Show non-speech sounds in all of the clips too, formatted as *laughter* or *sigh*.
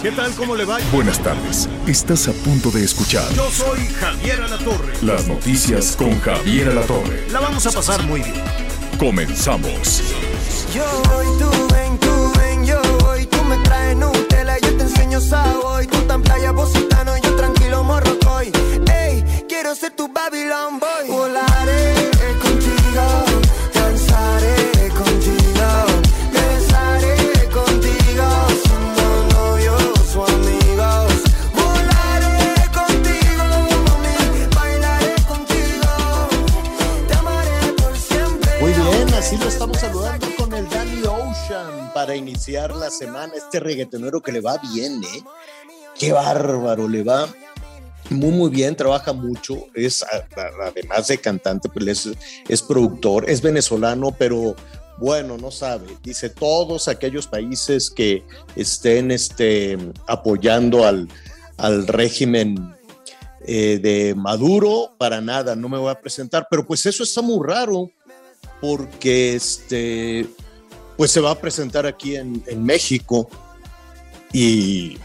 ¿Qué tal? ¿Cómo le va? Buenas tardes. Estás a punto de escuchar Yo soy Javier Alatorre. las noticias con Javier Alatorre. La vamos a pasar muy bien. Comenzamos. Yo voy, tú ven, tú ven, yo voy, tú me traes Nutella, yo te enseño Savoy, tú tan playa positano, yo tranquilo morrocoy. Ey, quiero ser tu Babylon boy. Volaré para iniciar la semana. Este reggaetonero que le va bien, ¿eh? Qué bárbaro, le va muy, muy bien, trabaja mucho. Es, además de cantante, pues es, es productor, es venezolano, pero bueno, no sabe. Dice todos aquellos países que estén este, apoyando al, al régimen eh, de Maduro, para nada, no me voy a presentar. Pero pues eso está muy raro porque este, pues se va a presentar aquí en, México y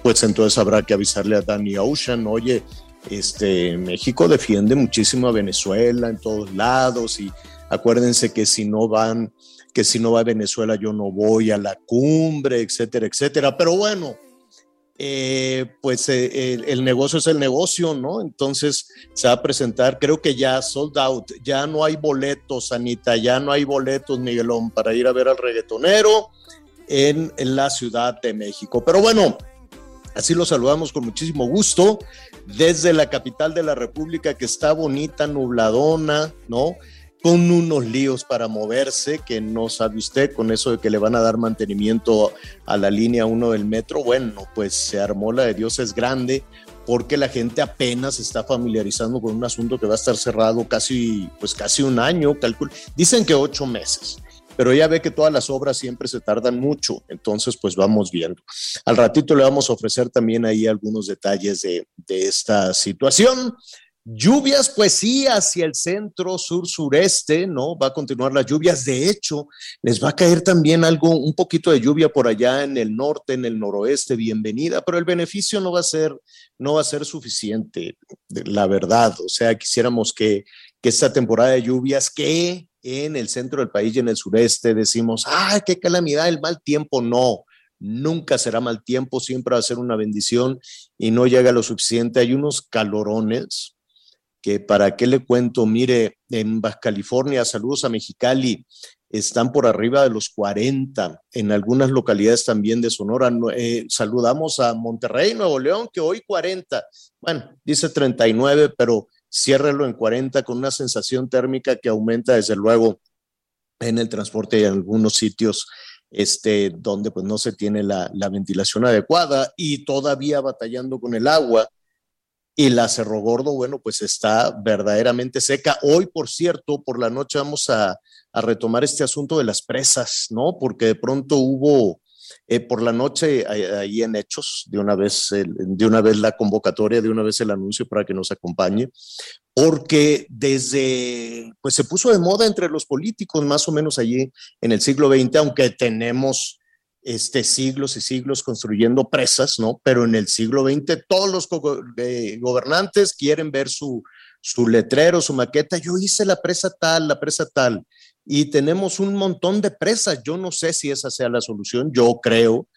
pues entonces habrá que avisarle a Danny Ocean, oye, este, México defiende muchísimo a Venezuela en todos lados y acuérdense que si no van, que si no va a Venezuela yo no voy a la cumbre, etcétera, etcétera. Pero bueno, eh, pues eh, el, negocio es el negocio, ¿no? Entonces se va a presentar, creo que ya sold out, ya no hay boletos, Anita, ya no hay boletos, Miguelón, para ir a ver al reggaetonero en, en la Ciudad de México. Pero bueno, así lo saludamos con muchísimo gusto desde la capital de la República, que está bonita, nubladona, ¿no? Con unos líos para moverse, que no sabe usted, con eso de que le van a dar mantenimiento a la línea 1 del metro. Bueno, pues se armó la de Dios es grande, porque la gente apenas está familiarizando con un asunto que va a estar cerrado casi, pues casi un año, calculo. Dicen que ocho meses, pero ya ve que todas las obras siempre se tardan mucho, entonces pues vamos viendo. Al ratito le vamos a ofrecer también ahí algunos detalles de, de esta situación. Lluvias, pues sí, hacia el centro, sur, sureste, ¿no? Va a continuar las lluvias. De hecho, les va a caer también algo, un poquito de lluvia por allá en el norte, en el noroeste, bienvenida, pero el beneficio no va a ser, no va a ser suficiente, la verdad. O sea, quisiéramos que, que esta temporada de lluvias, que en el centro del país y en el sureste decimos, ¡ay, qué calamidad! El mal tiempo, no. Nunca será mal tiempo, siempre va a ser una bendición y no llega lo suficiente. Hay unos calorones que para qué le cuento, mire, en Baja California, saludos a Mexicali, están por arriba de los 40, en algunas localidades también de Sonora. No, eh, saludamos a Monterrey, Nuevo León, que hoy 40, bueno, dice 39, pero ciérrelo en 40 con una sensación térmica que aumenta desde luego en el transporte y en algunos sitios este, donde pues no se tiene la ventilación adecuada y todavía batallando con el agua y la Cerro Gordo, bueno, pues está verdaderamente seca. Hoy, por cierto, por la noche vamos a, a retomar este asunto de las presas, ¿no? Porque de pronto hubo eh, por la noche ahí, en Hechos, de una, vez, de una vez la convocatoria, de una vez el anuncio para que nos acompañe, porque desde, pues se puso de moda entre los políticos más o menos allí en el siglo XX, aunque tenemos este, siglos y siglos construyendo presas, ¿no? Pero en el siglo XX todos los go eh, gobernantes quieren ver su, su letrero, su maqueta. Yo hice la presa tal, la presa tal. Y tenemos un montón de presas. Yo no sé si esa sea la solución. Yo creo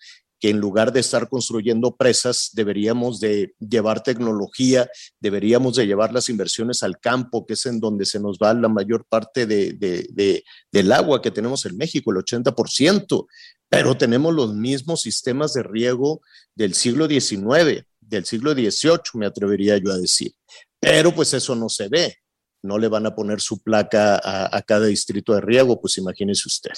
que en lugar de estar construyendo presas, deberíamos de llevar tecnología, deberíamos de llevar las inversiones al campo, que es en donde se nos va la mayor parte de, de, de, del agua que tenemos en México, el 80%, pero tenemos los mismos sistemas de riego del siglo XIX, del siglo XVIII, me atrevería yo a decir. Pero pues eso no se ve. No le van a poner su placa a, cada distrito de riego, pues imagínese usted.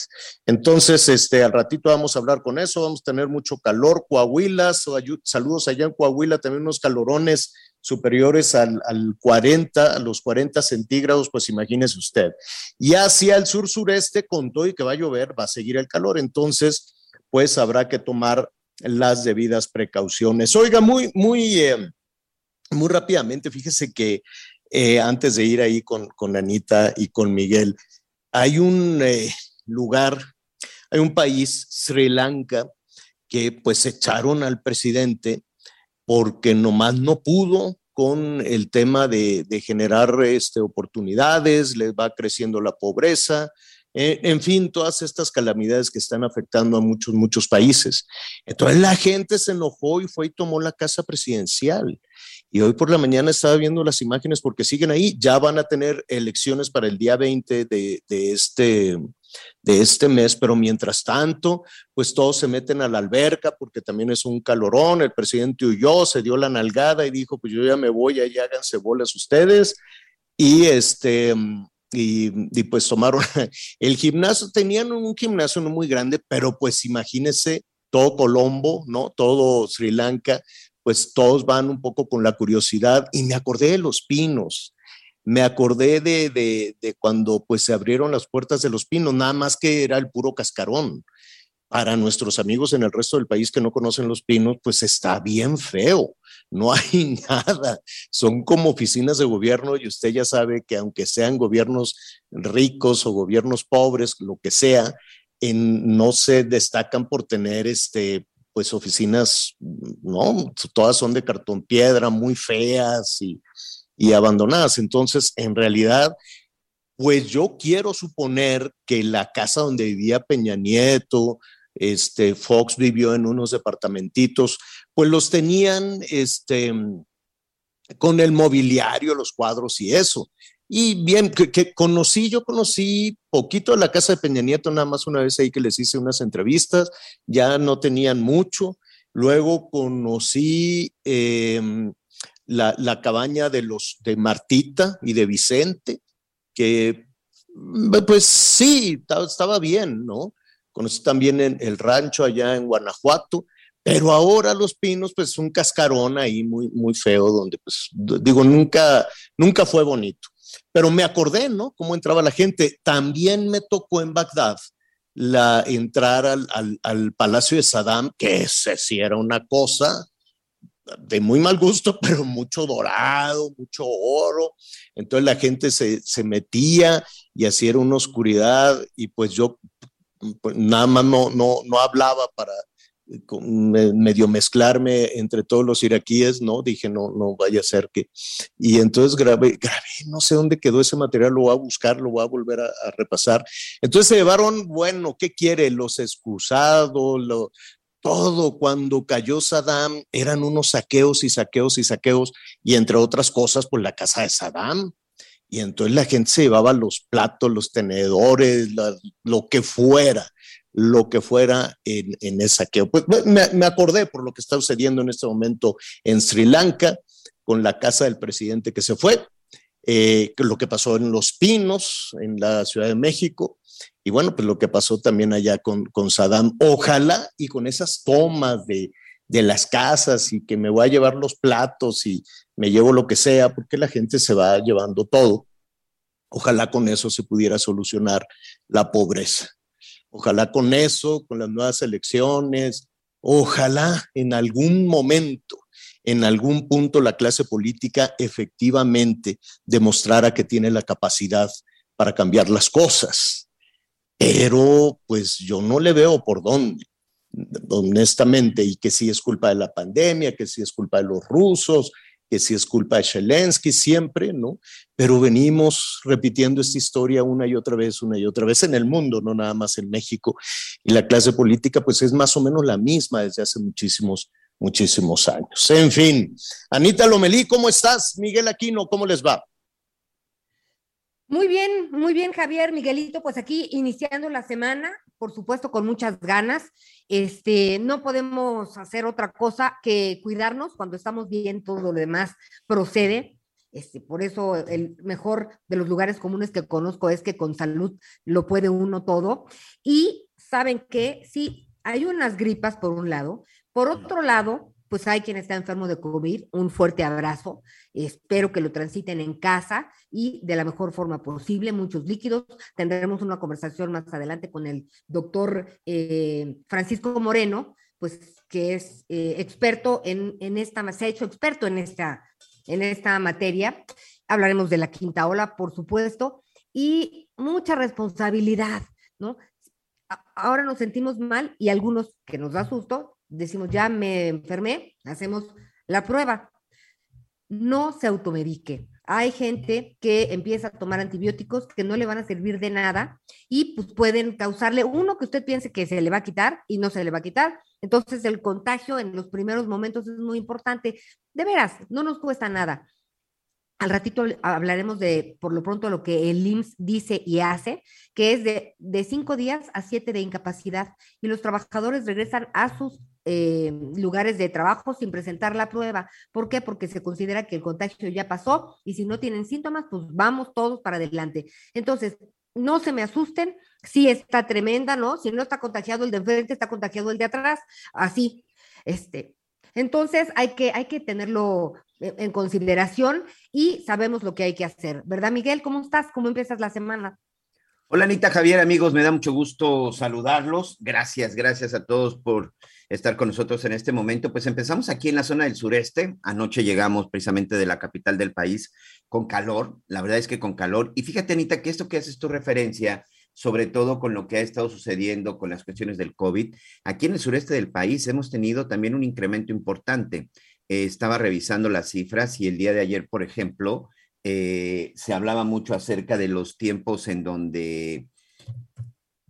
Entonces, este, al ratito vamos a hablar con eso, vamos a tener mucho calor, Coahuila, saludos allá en Coahuila, también unos calorones superiores al, al 40, a los 40 centígrados, pues imagínese usted. Y hacia el sur-sureste, con todo y que va a llover, va a seguir el calor, entonces, pues habrá que tomar las debidas precauciones. Oiga, muy, muy, eh, muy rápidamente, fíjese que eh, antes de ir ahí con, con, Anita y con Miguel, hay un eh, lugar, hay un país, Sri Lanka, que pues echaron al presidente porque nomás no pudo con el tema de, de generar este, oportunidades, les va creciendo la pobreza, eh, en fin, todas estas calamidades que están afectando a muchos, muchos países. Entonces la gente se enojó y fue y tomó la casa presidencial. Y hoy por la mañana estaba viendo las imágenes porque siguen ahí. Ya van a tener elecciones para el día 20 de, este, de este mes, pero mientras tanto, pues todos se meten a la alberca porque también es un calorón. El presidente huyó, se dio la nalgada y dijo, pues yo ya me voy, ahí háganse bolas ustedes. Y este, y, pues tomaron *laughs* el gimnasio, tenían un gimnasio no muy grande, pero pues imagínense todo Colombo, ¿no? Todo Sri Lanka, pues todos van un poco con la curiosidad y me acordé de los pinos, me acordé de, de, de cuando pues se abrieron las puertas de los pinos, nada más que era el puro cascarón para nuestros amigos en el resto del país que no conocen los pinos, pues está bien feo. No hay *laughs* nada. Son como oficinas de gobierno y usted ya sabe que aunque sean gobiernos ricos o gobiernos pobres, lo que sea, en, no se destacan por tener este pues oficinas, no, todas son de cartón piedra, muy feas y, y abandonadas. Entonces, en realidad, pues yo quiero suponer que la casa donde vivía Peña Nieto, este, Fox vivió en unos departamentitos, pues los tenían este, con el mobiliario, los cuadros y eso. Y bien, que, conocí, yo conocí poquito de la casa de Peña Nieto, nada más una vez ahí que les hice unas entrevistas, ya no tenían mucho. Luego conocí em, la, la, cabaña de los de Martita y de Vicente, que pues sí, estaba bien, ¿no? conocí también en el rancho allá en Guanajuato, pero ahora Los Pinos, pues un cascarón ahí muy, muy feo, donde pues digo, nunca, nunca fue bonito. Pero me acordé, ¿no? Cómo entraba la gente. También me tocó en Bagdad la, entrar al, al, al Palacio de Saddam, que ese sí era una cosa de muy mal gusto, *laughs* pero mucho dorado, mucho oro. Entonces la gente se, se metía y así era una oscuridad y pues yo pues, nada más no, no, no hablaba para medio mezclarme entre todos los iraquíes, ¿no? Dije, no, no vaya a ser que... Y entonces grabé, grabé, no sé dónde quedó ese material, lo voy a buscar, lo voy a volver a, repasar. Entonces se llevaron, bueno, ¿qué quiere? Los excusados, lo, todo cuando cayó Saddam eran unos saqueos y saqueos y saqueos, y entre otras cosas, pues la casa de Saddam, y entonces la gente se llevaba los platos, los tenedores, lo que fuera, lo que fuera en, en ese saqueo. Pues me, me, acordé por lo que está sucediendo en este momento en Sri Lanka, con la casa del presidente que se fue, eh, lo que pasó en Los Pinos, en la Ciudad de México, y bueno, pues lo que pasó también allá con, con Saddam. Ojalá y con esas tomas de, de las casas y que me voy a llevar los platos y me llevo lo que sea, porque la gente se va llevando todo. Ojalá con eso se pudiera solucionar la pobreza. Ojalá con eso, con las nuevas elecciones, ojalá en algún momento, en algún punto la clase política efectivamente demostrara que tiene la capacidad para cambiar las cosas. Pero pues yo no le veo por dónde honestamente, y que sí es culpa de la pandemia, que sí es culpa de los rusos, que sí es culpa de Zelensky siempre, ¿no? Pero venimos repitiendo esta historia una y otra vez, una y otra vez en el mundo, no nada más en México. Y la clase política, pues es más o menos la misma desde hace muchísimos, muchísimos años. En fin, Anita Lomelí, ¿cómo estás? Miguel Aquino, ¿cómo les va? Muy bien, muy bien, Javier, Miguelito, pues aquí iniciando la semana, por supuesto, con muchas ganas. Este, no podemos hacer otra cosa que cuidarnos cuando estamos bien, todo lo demás procede. Este, por eso el mejor de los lugares comunes que conozco es que con salud lo puede uno todo. Y saben que sí, hay unas gripas por un lado. Por otro lado, pues hay quien está enfermo de COVID, un fuerte abrazo, espero que lo transiten en casa y de la mejor forma posible, muchos líquidos. Tendremos una conversación más adelante con el doctor eh, Francisco Moreno, pues que es eh, experto en, en esta, se ha hecho experto en esta, en esta materia. Hablaremos de la quinta ola, por supuesto, y mucha responsabilidad, ¿no? Ahora nos sentimos mal y algunos que nos da susto, decimos, ya me enfermé, hacemos la prueba. No se automedique. Hay gente que empieza a tomar antibióticos que no le van a servir de nada y pues pueden causarle uno que usted piense que se le va a quitar y no se le va a quitar. Entonces el contagio en los primeros momentos es muy importante. De veras, no nos cuesta nada. Al ratito hablaremos de, por lo pronto, lo que el IMSS dice y hace, que es de, de cinco días a siete de incapacidad y los trabajadores regresan a sus eh, lugares de trabajo sin presentar la prueba. ¿Por qué? Porque se considera que el contagio ya pasó y si no tienen síntomas, pues vamos todos para adelante. Entonces, no se me asusten, sí está tremenda, ¿no? Si no está contagiado el de enfrente, está contagiado el de atrás, así. Este, entonces hay que, hay que tenerlo en consideración y sabemos lo que hay que hacer, ¿verdad, Miguel? ¿Cómo estás? ¿Cómo empiezas la semana? Hola Anita Javier, amigos, me da mucho gusto saludarlos. Gracias, gracias a todos por estar con nosotros en este momento. Pues empezamos aquí en la zona del sureste. Anoche llegamos precisamente de la capital del país con calor. La verdad es que con calor. Y fíjate, Anita, que esto que haces tu referencia, sobre todo con lo que ha estado sucediendo con las cuestiones del COVID, aquí en el sureste del país hemos tenido también un incremento importante. Eh, estaba revisando las cifras y el día de ayer, por ejemplo, eh, se hablaba mucho acerca de los tiempos en donde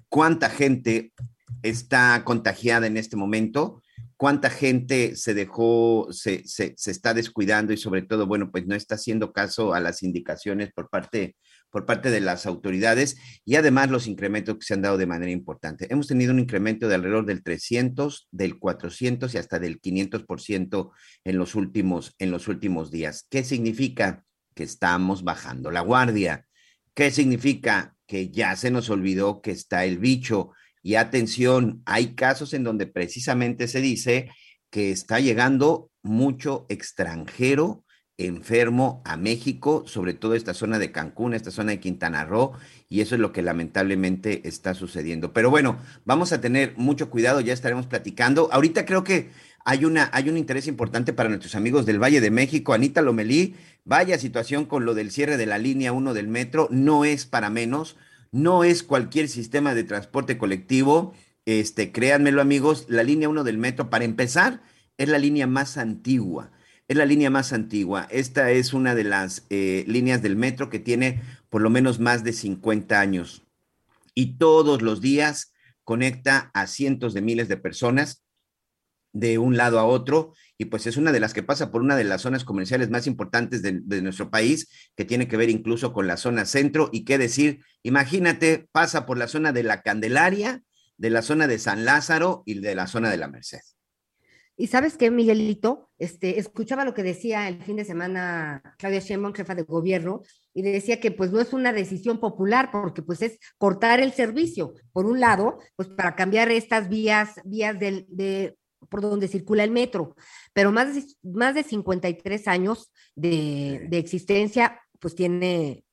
cuánta gente está contagiada en este momento, cuánta gente se dejó, se, se, está descuidando y sobre todo, bueno, pues no está haciendo caso a las indicaciones por parte, por parte de las autoridades y además los incrementos que se han dado de manera importante. Hemos tenido un incremento de alrededor del 300, del 400 y hasta del 500% en los últimos, en los últimos días. ¿Qué significa? Que estamos bajando la guardia. ¿Qué significa? Que ya se nos olvidó que está el bicho y atención, hay casos en donde precisamente se dice que está llegando mucho extranjero enfermo a México, sobre todo esta zona de Cancún, esta zona de Quintana Roo, y eso es lo que lamentablemente está sucediendo. Pero bueno, vamos a tener mucho cuidado, ya estaremos platicando. Ahorita creo que hay, una, hay un interés importante para nuestros amigos del Valle de México. Anita Lomelí, vaya situación con lo del cierre de la línea 1 del metro, no es para menos no es cualquier sistema de transporte colectivo. Este, créanmelo amigos, la línea 1 del metro, para empezar, es la línea más antigua. Es la línea más antigua. Esta es una de las eh, líneas del metro que tiene por lo menos más de 50 años. Y todos los días conecta a cientos de miles de personas de un lado a otro y pues es una de las que pasa por una de las zonas comerciales más importantes de, nuestro país, que tiene que ver incluso con la zona centro y qué decir, imagínate, pasa por la zona de la Candelaria, de la zona de San Lázaro y de la zona de la Merced. Y sabes qué, Miguelito, este, escuchaba lo que decía el fin de semana Claudia Sheinbaum, jefa de gobierno, y decía que pues no es una decisión popular porque pues es cortar el servicio, por un lado, pues para cambiar estas vías, vías del, de por donde circula el metro, pero más de, más de 53 años de, de existencia, pues tiene,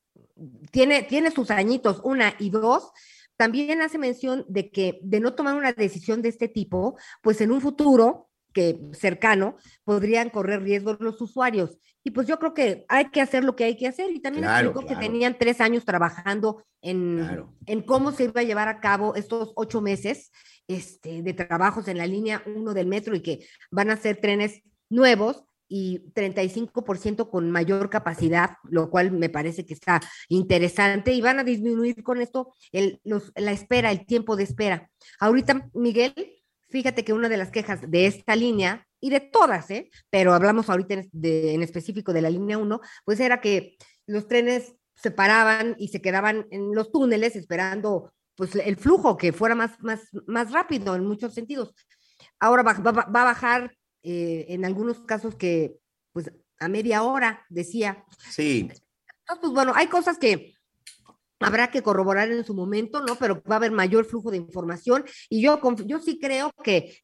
tiene, tiene sus añitos, una y dos, también hace mención de que de no tomar una decisión de este tipo, pues en un futuro que cercano podrían correr riesgos los usuarios. Y pues yo creo que hay que hacer lo que hay que hacer. Y también explicó que tenían tres años trabajando en, en cómo se iba a llevar a cabo estos ocho meses este, de trabajos en la línea 1 del metro y que van a ser trenes nuevos y 35% con mayor capacidad, lo cual me parece que está interesante y van a disminuir con esto el, la espera, el tiempo de espera. Ahorita, Miguel, fíjate que una de las quejas de esta línea y de todas, ¿eh? pero hablamos ahorita en, en específico de la línea 1, pues era que los trenes se paraban y se quedaban en los túneles esperando pues el flujo, que fuera más, más, más rápido en muchos sentidos. Ahora va, va, a bajar eh, en algunos casos que pues a media hora, decía. Sí. Entonces, pues bueno, hay cosas que habrá que corroborar en su momento, ¿no? Pero va a haber mayor flujo de información y yo, yo sí creo que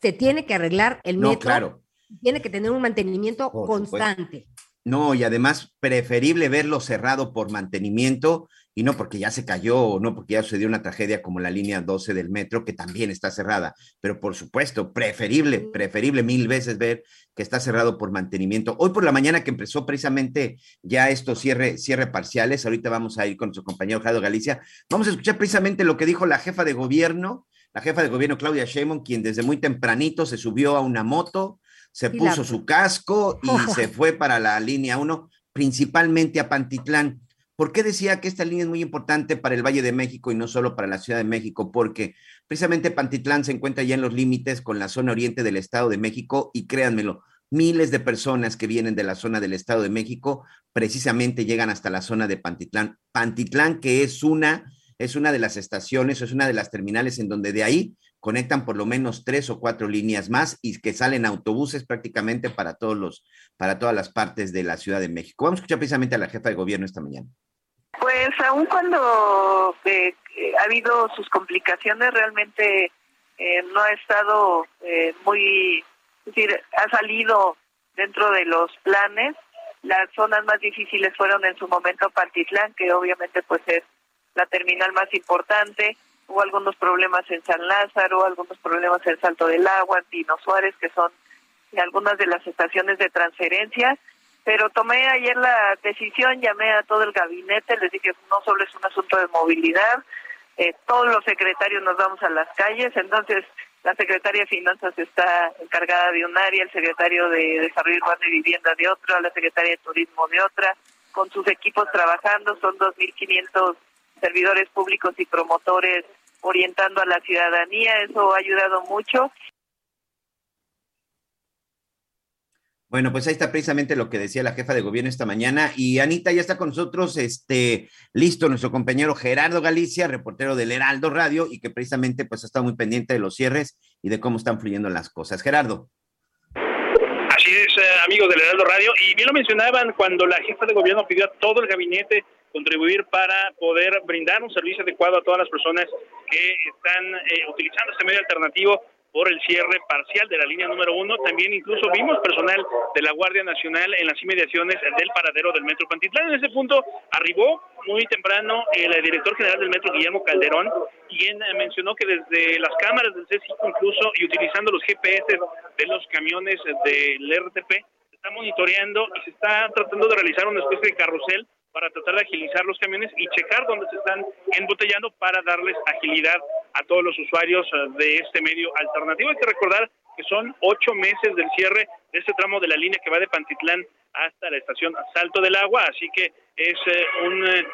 se tiene que arreglar el No, metro. claro. Tiene que tener un mantenimiento Por supuesto. constante. No, y además preferible verlo cerrado por mantenimiento y no porque ya se cayó o no porque ya sucedió una tragedia como la línea 12 del metro, que también está cerrada. Pero por supuesto, preferible, preferible mil veces ver que está cerrado por mantenimiento. Hoy por la mañana que empezó precisamente ya estos cierre, cierre parciales, ahorita vamos a ir con nuestro compañero Jado Galicia, vamos a escuchar precisamente lo que dijo la jefa de gobierno, la jefa de gobierno Claudia Sheinbaum, quien desde muy tempranito se subió a una moto, se la- puso su casco y se *laughs* fue para la línea 1, principalmente a Pantitlán. ¿Por qué decía que esta línea es muy importante para el Valle de México y no solo para la Ciudad de México? Porque precisamente Pantitlán se encuentra ya en los límites con la zona oriente del Estado de México y créanmelo, miles de personas que vienen de la zona del Estado de México precisamente llegan hasta la zona de Pantitlán. Pantitlán que es una, es una de las estaciones, es una de las terminales en donde de ahí conectan por lo menos tres o cuatro líneas más y que salen autobuses prácticamente para todos los, para todas las partes de la Ciudad de México. Vamos a escuchar precisamente a la jefa de gobierno esta mañana. Pues aun cuando eh, ha habido sus complicaciones, realmente eh, no ha estado eh, muy, es decir, ha salido dentro de los planes. Las zonas más difíciles fueron en su momento Pantitlán, que obviamente pues es la terminal más importante. Hubo algunos problemas en San Lázaro, algunos problemas en Salto del Agua, en Pino Suárez, que son algunas de las estaciones de transferencia pero tomé ayer la decisión, llamé a todo el gabinete, les dije que no solo es un asunto de movilidad, eh, todos los secretarios nos vamos a las calles, entonces la secretaria de Finanzas está encargada de un área, el secretario de Desarrollo Urbano y Vivienda de otra, la secretaria de Turismo de otra, con sus equipos trabajando, son 2.500 servidores públicos y promotores orientando a la ciudadanía, eso ha ayudado mucho Bueno, pues ahí está precisamente lo que decía la jefa de gobierno esta mañana. Y Anita ya está con nosotros, este, listo, nuestro compañero Gerardo Galicia, reportero del Heraldo Radio, y que precisamente pues ha estado muy pendiente de los cierres y de cómo están fluyendo las cosas. Gerardo. Así es, eh, amigos del Heraldo Radio. Y bien lo mencionaban cuando la jefa de gobierno pidió a todo el gabinete contribuir para poder brindar un servicio adecuado a todas las personas que están eh, utilizando este medio alternativo por el cierre parcial de la línea número uno. También incluso vimos personal de la Guardia Nacional en las inmediaciones del paradero del Metro Pantitlán. En ese punto arribó muy temprano el director general del Metro, Guillermo Calderón, quien mencionó que desde las cámaras del C5 incluso y utilizando los GPS de los camiones del RTP, se está monitoreando y se está tratando de realizar una especie de carrusel para tratar de agilizar los camiones y checar dónde se están embotellando para darles agilidad a todos los usuarios eh, de este medio alternativo. Hay que recordar que son ocho meses del cierre de este tramo de la línea que va de Pantitlán hasta la estación Salto del Agua, así que es eh, un eh,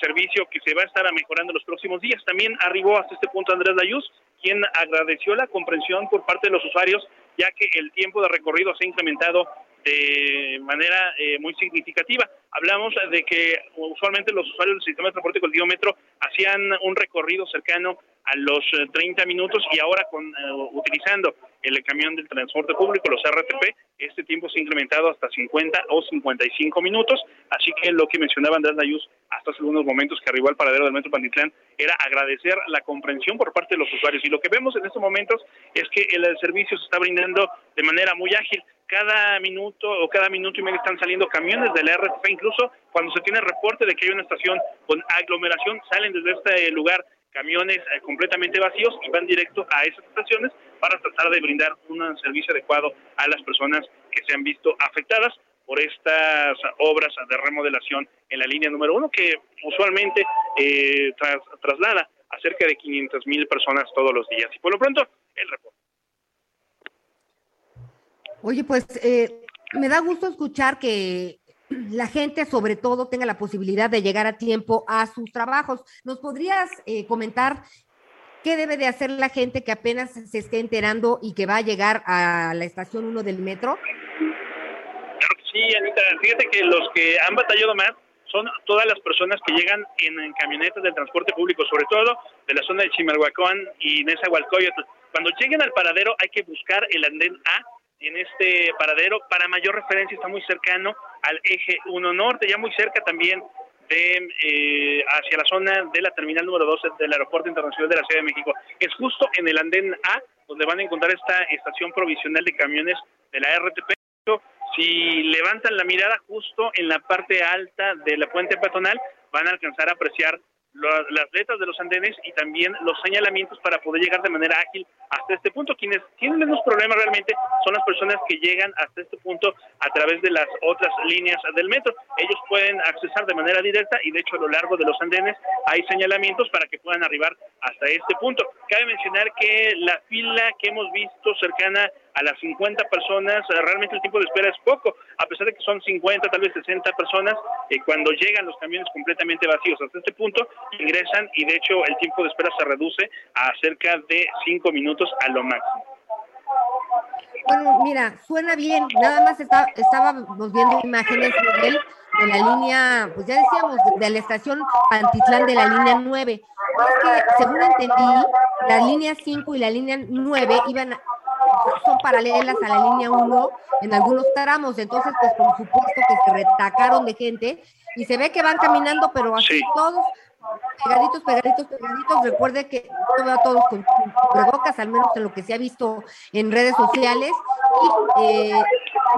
servicio que se va a estar mejorando en los próximos días. También arribó hasta este punto Andrés Dayuz, quien agradeció la comprensión por parte de los usuarios, ya que el tiempo de recorrido se ha incrementado de manera eh, muy significativa. Hablamos de que usualmente los usuarios del sistema de transporte colectivo metro hacían un recorrido cercano a los eh, 30 minutos y ahora con eh, utilizando el camión del transporte público, los RTP, este tiempo se ha incrementado hasta 50 o 55 minutos, así que lo que mencionaba Andrés Dayuz hasta hace algunos momentos que arribó al paradero del Metro Pantitlán era agradecer la comprensión por parte de los usuarios. Y lo que vemos en estos momentos es que el servicio se está brindando de manera muy ágil. Cada minuto o cada minuto y medio están saliendo camiones de la RTP, incluso cuando se tiene reporte de que hay una estación con aglomeración, salen desde este lugar camiones eh, completamente vacíos y van directo a esas estaciones para tratar de brindar un servicio adecuado a las personas que se han visto afectadas por estas obras de remodelación en la línea número uno, que usualmente eh, tras, traslada a cerca de 500 mil personas todos los días. Y por lo pronto, el reporte. Oye, pues eh, me da gusto escuchar que la gente sobre todo tenga la posibilidad de llegar a tiempo a sus trabajos. ¿Nos podrías eh, comentar qué debe de hacer la gente que apenas se esté enterando y que va a llegar a la estación 1 del metro? Sí, Anita. Fíjate que los que han batallado más son todas las personas que llegan en, en camionetas del transporte público, sobre todo de la zona de Chimalhuacán y Nezahualcóyotl. Cuando lleguen al paradero hay que buscar el andén A en este paradero. Para mayor referencia está muy cercano al eje 1 norte, ya muy cerca también de eh, hacia la zona de la terminal número 12 del Aeropuerto Internacional de la Ciudad de México. Es justo en el andén A donde van a encontrar esta estación provisional de camiones de la RTP. Si levantan la mirada justo en la parte alta de la puente peatonal, van a alcanzar a apreciar las letras de los andenes y también los señalamientos para poder llegar de manera ágil hasta este punto. Quienes tienen menos problemas realmente son las personas que llegan hasta este punto a través de las otras líneas del metro. Ellos pueden accesar de manera directa y de hecho a lo largo de los andenes hay señalamientos para que puedan arribar hasta este punto. Cabe mencionar que la fila que hemos visto cercana a las 50 personas, eh, realmente el tiempo de espera es poco, a pesar de que son 50, tal vez 60 personas, eh, cuando llegan los camiones completamente vacíos hasta este punto, ingresan y de hecho el tiempo de espera se reduce a cerca de 5 minutos a lo máximo. Bueno, mira, suena bien, nada más está, estábamos viendo imágenes, de la línea, pues ya decíamos, de, la estación Pantitlán de la línea 9. Es que, según entendí, la línea 5 y la línea 9 iban son paralelas a la línea 1 en algunos tramos, entonces pues por supuesto que se retacaron de gente y se ve que van caminando, pero así todos pegaditos, pegaditos, pegaditos. Recuerde que todos con provocas, al menos en lo que se ha visto en redes sociales. Y eh,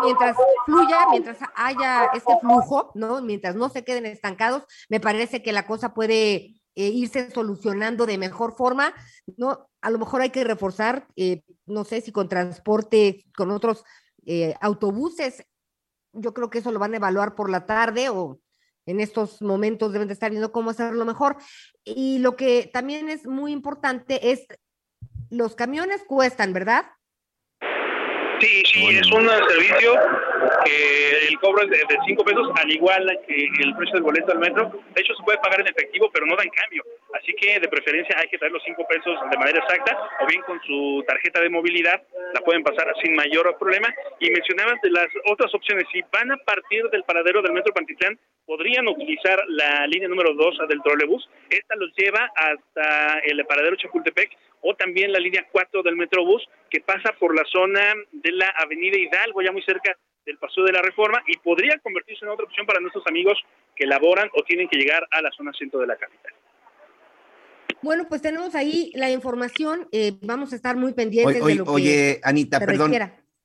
mientras fluya, mientras haya este flujo, ¿no? Mientras no se queden estancados, me parece que la cosa puede eh, irse solucionando de mejor forma, ¿no? A lo mejor hay que reforzar, eh, no sé si con transporte, con otros eh, autobuses, yo creo que eso lo van a evaluar por la tarde o en estos momentos deben de estar viendo cómo hacerlo mejor. Y lo que también es muy importante es, los camiones cuestan, ¿verdad? Sí, sí, es un servicio que el cobro es de 5 pesos, al igual que el precio del boleto del metro. De hecho, se puede pagar en efectivo, pero no da en cambio. Así que de preferencia hay que traer los 5 pesos de manera exacta o bien con su tarjeta de movilidad la pueden pasar sin mayor problema. Y mencionabas de las otras opciones, si van a partir del paradero del metro Pantitlán, podrían utilizar la línea número 2 del trolebús. Esta los lleva hasta el paradero Chapultepec o también la línea 4 del Metrobús que pasa por la zona de la Avenida Hidalgo, ya muy cerca del Paso de la Reforma y podría convertirse en otra opción para nuestros amigos que laboran o tienen que llegar a la zona centro de la capital. Bueno, pues tenemos ahí la información, eh, vamos a estar muy pendientes oye, de lo Oye, Anita, perdón,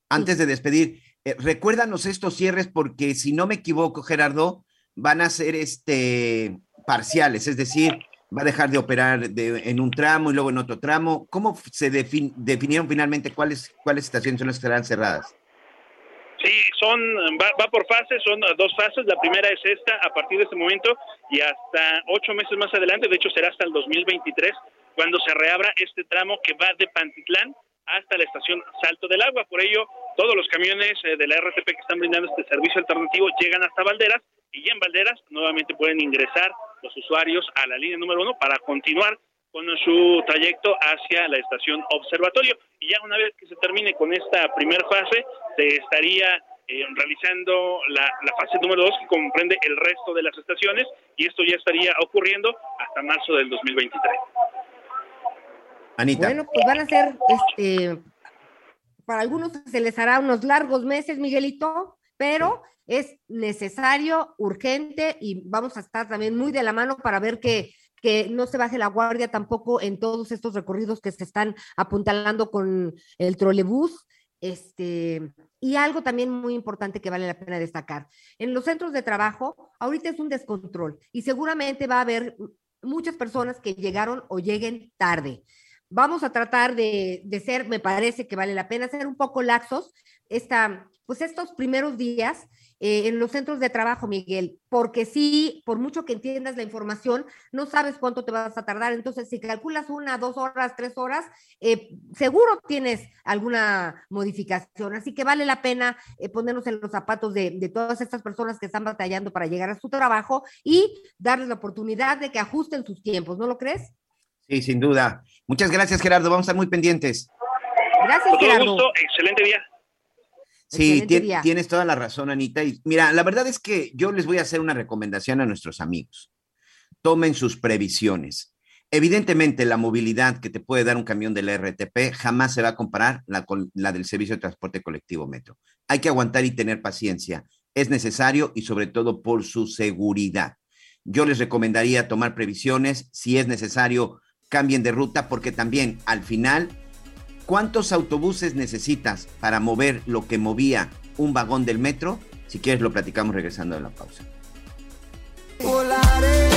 antes de despedir, eh, recuérdanos estos cierres porque si no me equivoco, Gerardo, van a ser este parciales, es decir, va a dejar de operar en un tramo y luego en otro tramo. ¿Cómo se definieron finalmente cuáles, cuáles estaciones son las que serán cerradas? Sí, son, va, por fases, son dos fases. La primera es esta, a partir de este momento y hasta ocho meses más adelante, de hecho será hasta el 2023, cuando se reabra este tramo que va de Pantitlán hasta la estación Salto del Agua. Por ello, todos los camiones eh, de la RTP que están brindando este servicio alternativo llegan hasta Valderas y en Valderas nuevamente pueden ingresar los usuarios a la línea número uno para continuar con su trayecto hacia la estación observatorio. Y ya una vez que se termine con esta primera fase, se estaría eh, realizando la, fase número dos que comprende el resto de las estaciones y esto ya estaría ocurriendo hasta marzo del 2023. Anita. Bueno, pues van a ser, este, para algunos se les hará unos largos meses, Miguelito, pero es necesario, urgente y vamos a estar también muy de la mano para ver que, que no se baje la guardia tampoco en todos estos recorridos que se están apuntalando con el trolebús. Este, y algo también muy importante que vale la pena destacar. En los centros de trabajo, ahorita es un descontrol y seguramente va a haber muchas personas que llegaron o lleguen tarde. Vamos a tratar de, de ser, me parece que vale la pena ser un poco laxos esta, pues estos primeros días eh, en los centros de trabajo, Miguel, porque sí, por mucho que entiendas la información, no sabes cuánto te vas a tardar. Entonces, si calculas una, dos horas, tres horas, eh, seguro tienes alguna modificación. Así que vale la pena eh, ponernos en los zapatos de, de, todas estas personas que están batallando para llegar a su trabajo y darles la oportunidad de que ajusten sus tiempos, ¿no lo crees? Sí, sin duda. Muchas gracias, Gerardo. Vamos a estar muy pendientes. Gracias, Gerardo. Gusto. Excelente día. Sí, tienes toda la razón, Anita. Y mira, la verdad es que yo les voy a hacer una recomendación a nuestros amigos. Tomen sus previsiones. Evidentemente, la movilidad que te puede dar un camión de la RTP jamás se va a comparar la, con la del servicio de transporte colectivo metro. Hay que aguantar y tener paciencia. Es necesario y sobre todo por su seguridad. Yo les recomendaría tomar previsiones. Si es necesario, cambien de ruta porque también al final, ¿cuántos autobuses necesitas para mover lo que movía un vagón del metro? Si quieres, lo platicamos regresando de la pausa. Volaré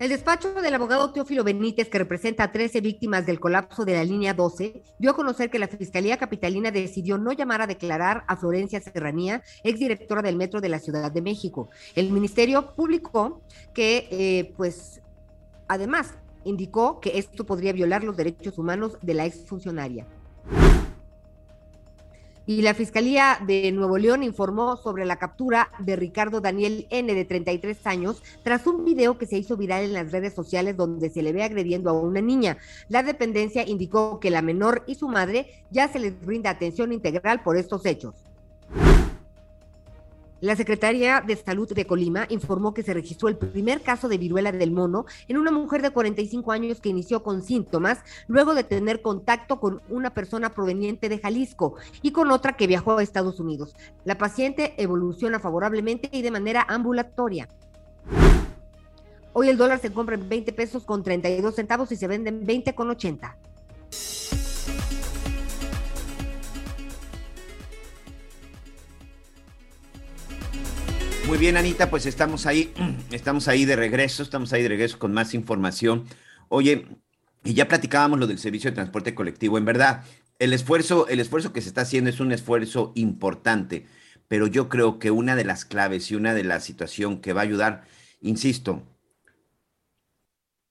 El despacho del abogado Teófilo Benítez, que representa a 13 víctimas del colapso de la línea 12, dio a conocer que la Fiscalía Capitalina decidió no llamar a declarar a Florencia Serranía, exdirectora del Metro de la Ciudad de México. El ministerio publicó que, eh, pues, además, indicó que esto podría violar los derechos humanos de la exfuncionaria. Y la Fiscalía de Nuevo León informó sobre la captura de Ricardo Daniel N., de 33 años, tras un video que se hizo viral en las redes sociales donde se le ve agrediendo a una niña. La dependencia indicó que la menor y su madre ya se les brinda atención integral por estos hechos. La Secretaría de Salud de Colima informó que se registró el primer caso de viruela del mono en una mujer de 45 años que inició con síntomas luego de tener contacto con una persona proveniente de Jalisco y con otra que viajó a Estados Unidos. La paciente evoluciona favorablemente y de manera ambulatoria. Hoy el dólar se compra en 20 pesos con 32 centavos y se vende en 20 con 80. Muy bien, Anita, pues estamos ahí, *clears throat* estamos ahí de regreso, estamos ahí de regreso con más información. Oye, y ya platicábamos lo del servicio de transporte colectivo. En verdad, el esfuerzo, el esfuerzo que se está haciendo es un esfuerzo importante, pero yo creo que una de las claves y una de las situaciones que va a ayudar, insisto,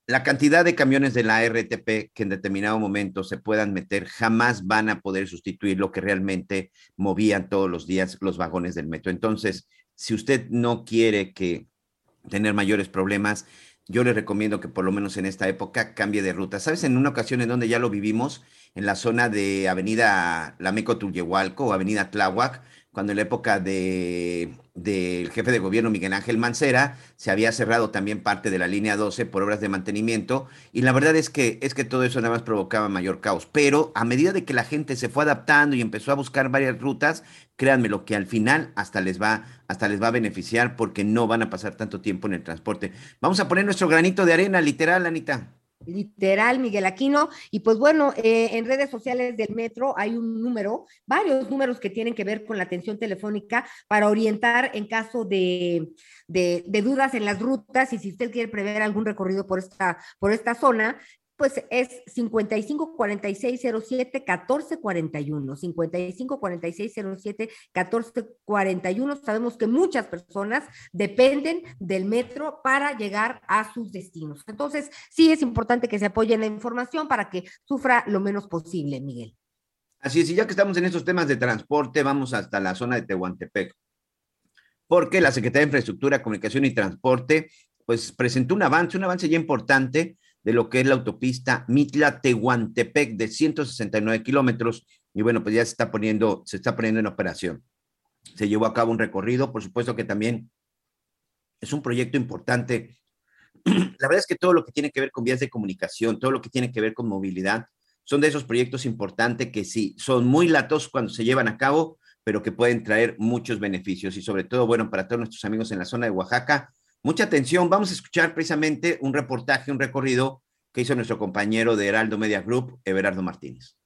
la cantidad de camiones de la RTP que en determinado momento se puedan meter jamás van a poder sustituir lo que realmente movían todos los días los vagones del metro. Entonces, si usted no quiere que tener mayores problemas, yo le recomiendo que por lo menos en esta época cambie de ruta. ¿Sabes? En una ocasión en donde ya lo vivimos, en la zona de Avenida Lameco Tulyehualco o Avenida Tláhuac, cuando en la época de del jefe de gobierno Miguel Ángel Mancera se había cerrado también parte de la línea 12 por obras de mantenimiento y la verdad es que es que todo eso nada más provocaba mayor caos, pero a medida de que la gente se fue adaptando y empezó a buscar varias rutas, créanme lo que al final hasta les va hasta les va a beneficiar porque no van a pasar tanto tiempo en el transporte. Vamos a poner nuestro granito de arena, literal, Anita literal Miguel Aquino. Y pues bueno, eh, en redes sociales del metro hay un número, varios números que tienen que ver con la atención telefónica para orientar en caso de, de, de dudas en las rutas y si usted quiere prever algún recorrido por esta, por esta zona, pues es 55 46 07 14 41. 55 46 07 14 41. Sabemos que muchas personas dependen del metro para llegar a sus destinos. Entonces, sí es importante que se apoye en la información para que sufra lo menos posible, Miguel. Así es, y ya que estamos en estos temas de transporte, vamos hasta la zona de Tehuantepec. Porque la Secretaría de Infraestructura, Comunicación y Transporte, pues presentó un avance, un avance ya importante de lo que es la autopista Mitla-Tehuantepec de 169 kilómetros. Y bueno, pues ya se está poniendo, se está poniendo en operación. Se llevó a cabo un recorrido, por supuesto que también es un proyecto importante. *clears throat* La verdad es que todo lo que tiene que ver con vías de comunicación, todo lo que tiene que ver con movilidad, son de esos proyectos importantes que sí, son muy latos cuando se llevan a cabo, pero que pueden traer muchos beneficios y sobre todo, bueno, para todos nuestros amigos en la zona de Oaxaca, mucha atención. Vamos a escuchar precisamente un reportaje, un recorrido que hizo nuestro compañero de Heraldo Media Group, Everardo Martínez.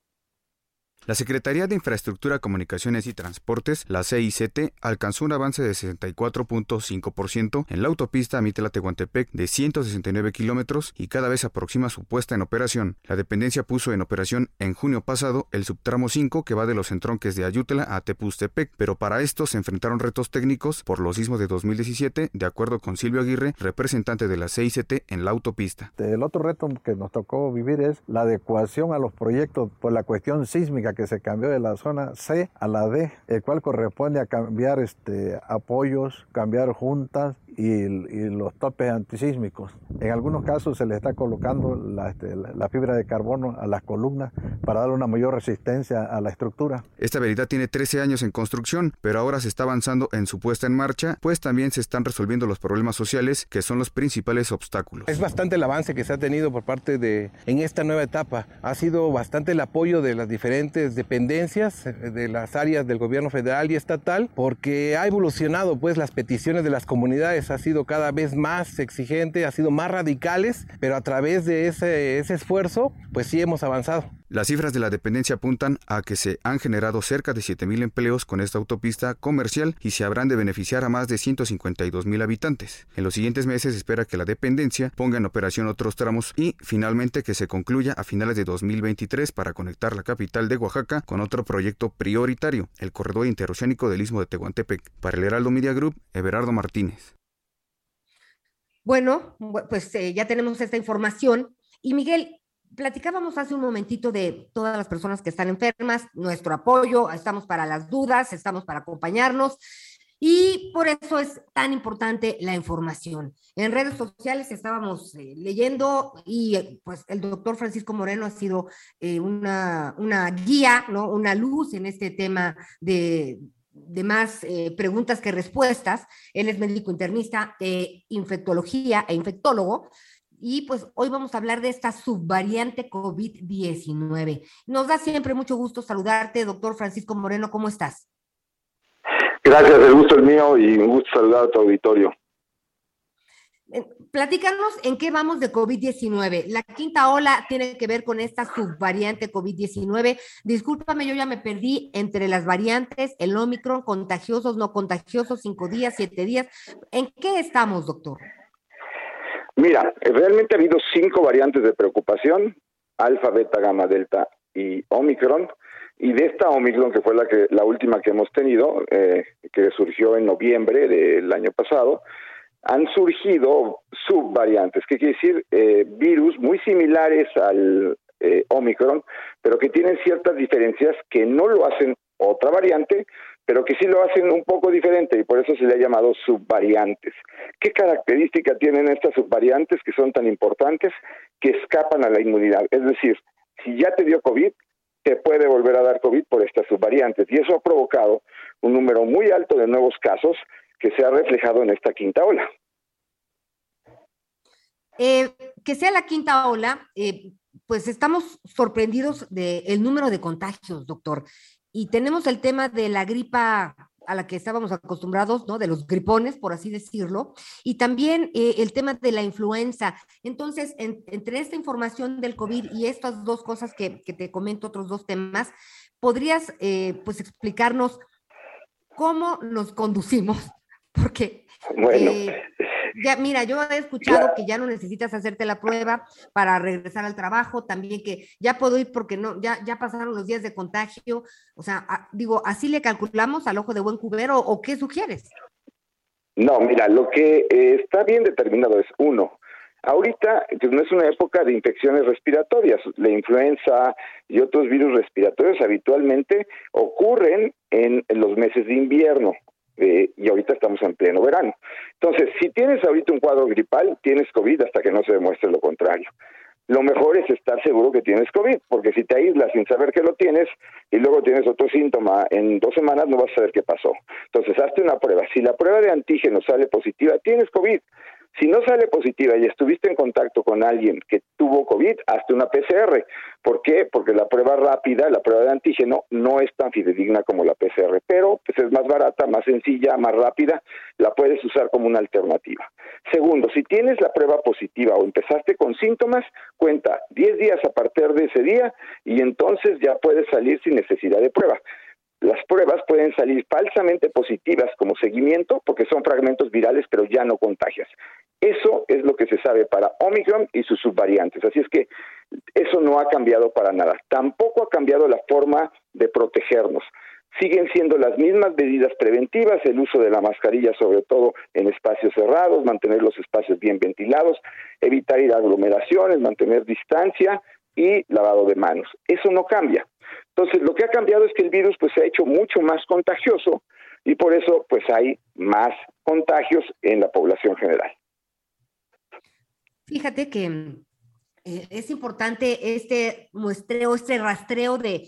La Secretaría de Infraestructura, Comunicaciones y Transportes, la CICT, alcanzó un avance de 64.5% en la autopista Mitla-Tehuantepec de 169 kilómetros y cada vez aproxima su puesta en operación. La dependencia puso en operación en junio pasado el subtramo 5 que va de los entronques de Ayutla a Tepustepec, pero para esto se enfrentaron retos técnicos por los sismos de 2017, de acuerdo con Silvio Aguirre, representante de la CICT en la autopista. El otro reto que nos tocó vivir es la adecuación a los proyectos por la cuestión sísmica que se cambió de la zona C a la D, el cual corresponde a cambiar este, apoyos, cambiar juntas y, los topes antisísmicos. En algunos casos se le está colocando este, la, la, fibra de carbono a las columnas para dar una mayor resistencia a la estructura. Esta vereda tiene 13 años en construcción, pero ahora se está avanzando en su puesta en marcha, pues también se están resolviendo los problemas sociales que son los principales obstáculos. Es bastante el avance que se ha tenido por parte de, en esta nueva etapa. Ha sido bastante el apoyo de las diferentes dependencias, eh, de las áreas del gobierno federal y estatal, porque ha evolucionado pues las peticiones de las comunidades ha sido cada vez más exigente, ha sido más radicales, pero a través de ese, ese esfuerzo, pues sí hemos avanzado. Las cifras de la dependencia apuntan a que se han generado cerca de 7.000 empleos con esta autopista comercial y se habrán de beneficiar a más de 152.000 habitantes. En los siguientes meses se espera que la dependencia ponga en operación otros tramos y finalmente que se concluya a finales de 2023 para conectar la capital de Oaxaca con otro proyecto prioritario, el corredor interoceánico del Istmo de Tehuantepec. Para el Heraldo Media Group, Everardo Martínez. Bueno, pues eh, ya tenemos esta información. Y Miguel, platicábamos hace un momentito de todas las personas que están enfermas, nuestro apoyo, estamos para las dudas, estamos para acompañarnos. Y por eso es tan importante la información. En redes sociales estábamos eh, leyendo y eh, pues el doctor Francisco Moreno ha sido una, una, guía, ¿no? una luz en este tema de, de más eh, preguntas que respuestas. Él es médico internista de infectología e infectólogo. Y pues hoy vamos a hablar de esta subvariante COVID-19. Nos da siempre mucho gusto saludarte, doctor Francisco Moreno. ¿Cómo estás? Gracias, el gusto es mío y un gusto saludar a tu auditorio. Eh, platícanos en qué vamos de COVID-19. La quinta ola tiene que ver con esta subvariante COVID-19. Discúlpame, yo ya me perdí entre las variantes, el Omicron, contagiosos, no contagiosos, cinco días, siete días. ¿En qué estamos, doctor? Mira, realmente ha habido cinco variantes de preocupación, alfa, beta, gamma, delta y Omicron. Y de esta Omicron, que fue la, que, la última que hemos tenido, eh, que surgió en noviembre del año pasado, han surgido subvariantes, que quiere decir eh, virus muy similares al eh, Omicron, pero que tienen ciertas diferencias que no lo hacen otra variante, pero que sí lo hacen un poco diferente y por eso se le ha llamado subvariantes. ¿Qué característica tienen estas subvariantes que son tan importantes que escapan a la inmunidad? Es decir, si ya te dio COVID, te puede volver a dar COVID por estas subvariantes y eso ha provocado un número muy alto de nuevos casos que se ha reflejado en esta quinta ola. Eh, que sea la quinta ola, eh, pues estamos sorprendidos del número de contagios, doctor. Y tenemos el tema de la gripa a la que estábamos acostumbrados, ¿no? De los gripones, por así decirlo, y también eh, el tema de la influenza. Entonces, entre esta información del COVID y estas dos cosas que, te comento, otros dos temas, ¿podrías, pues, explicarnos cómo nos conducimos *laughs* porque bueno. Eh, ya, mira, yo he escuchado que ya no necesitas hacerte la prueba para regresar al trabajo, también que ya puedo ir porque no, ya, ya pasaron los días de contagio. O sea, digo, ¿así le calculamos al ojo de buen cubero o qué sugieres? No, mira, lo que eh, está bien determinado es uno. Ahorita pues, no es una época de infecciones respiratorias. La influenza y otros virus respiratorios habitualmente ocurren en los meses de invierno. Eh, y ahorita estamos en pleno verano. Entonces, si tienes ahorita un cuadro gripal, tienes COVID hasta que no se demuestre lo contrario. Lo mejor es estar seguro que tienes COVID, porque si te aíslas sin saber que lo tienes y luego tienes otro síntoma en dos semanas, no vas a saber qué pasó. Entonces, hazte una prueba. Si la prueba de antígeno sale positiva, tienes COVID. Si no sale positiva y estuviste en contacto con alguien que tuvo COVID, hazte una PCR. ¿Por qué? Porque la prueba rápida, la prueba de antígeno, no es tan fidedigna como la PCR, pero pues es más barata, más sencilla, más rápida, la puedes usar como una alternativa. Segundo, si tienes la prueba positiva o empezaste con síntomas, cuenta 10 días a partir de ese día y entonces ya puedes salir sin necesidad de prueba. Las pruebas pueden salir falsamente positivas como seguimiento porque son fragmentos virales pero ya no contagias. Eso es lo que se sabe para Omicron y sus subvariantes. Así es que eso no ha cambiado para nada. Tampoco ha cambiado la forma de protegernos. Siguen siendo las mismas medidas preventivas, el uso de la mascarilla sobre todo en espacios cerrados, mantener los espacios bien ventilados, evitar ir a aglomeraciones, mantener distancia y lavado de manos. Eso no cambia. Entonces, lo que ha cambiado es que el virus pues se ha hecho mucho más contagioso y por eso pues hay más contagios en la población general. Fíjate que eh, es importante este muestreo, este rastreo de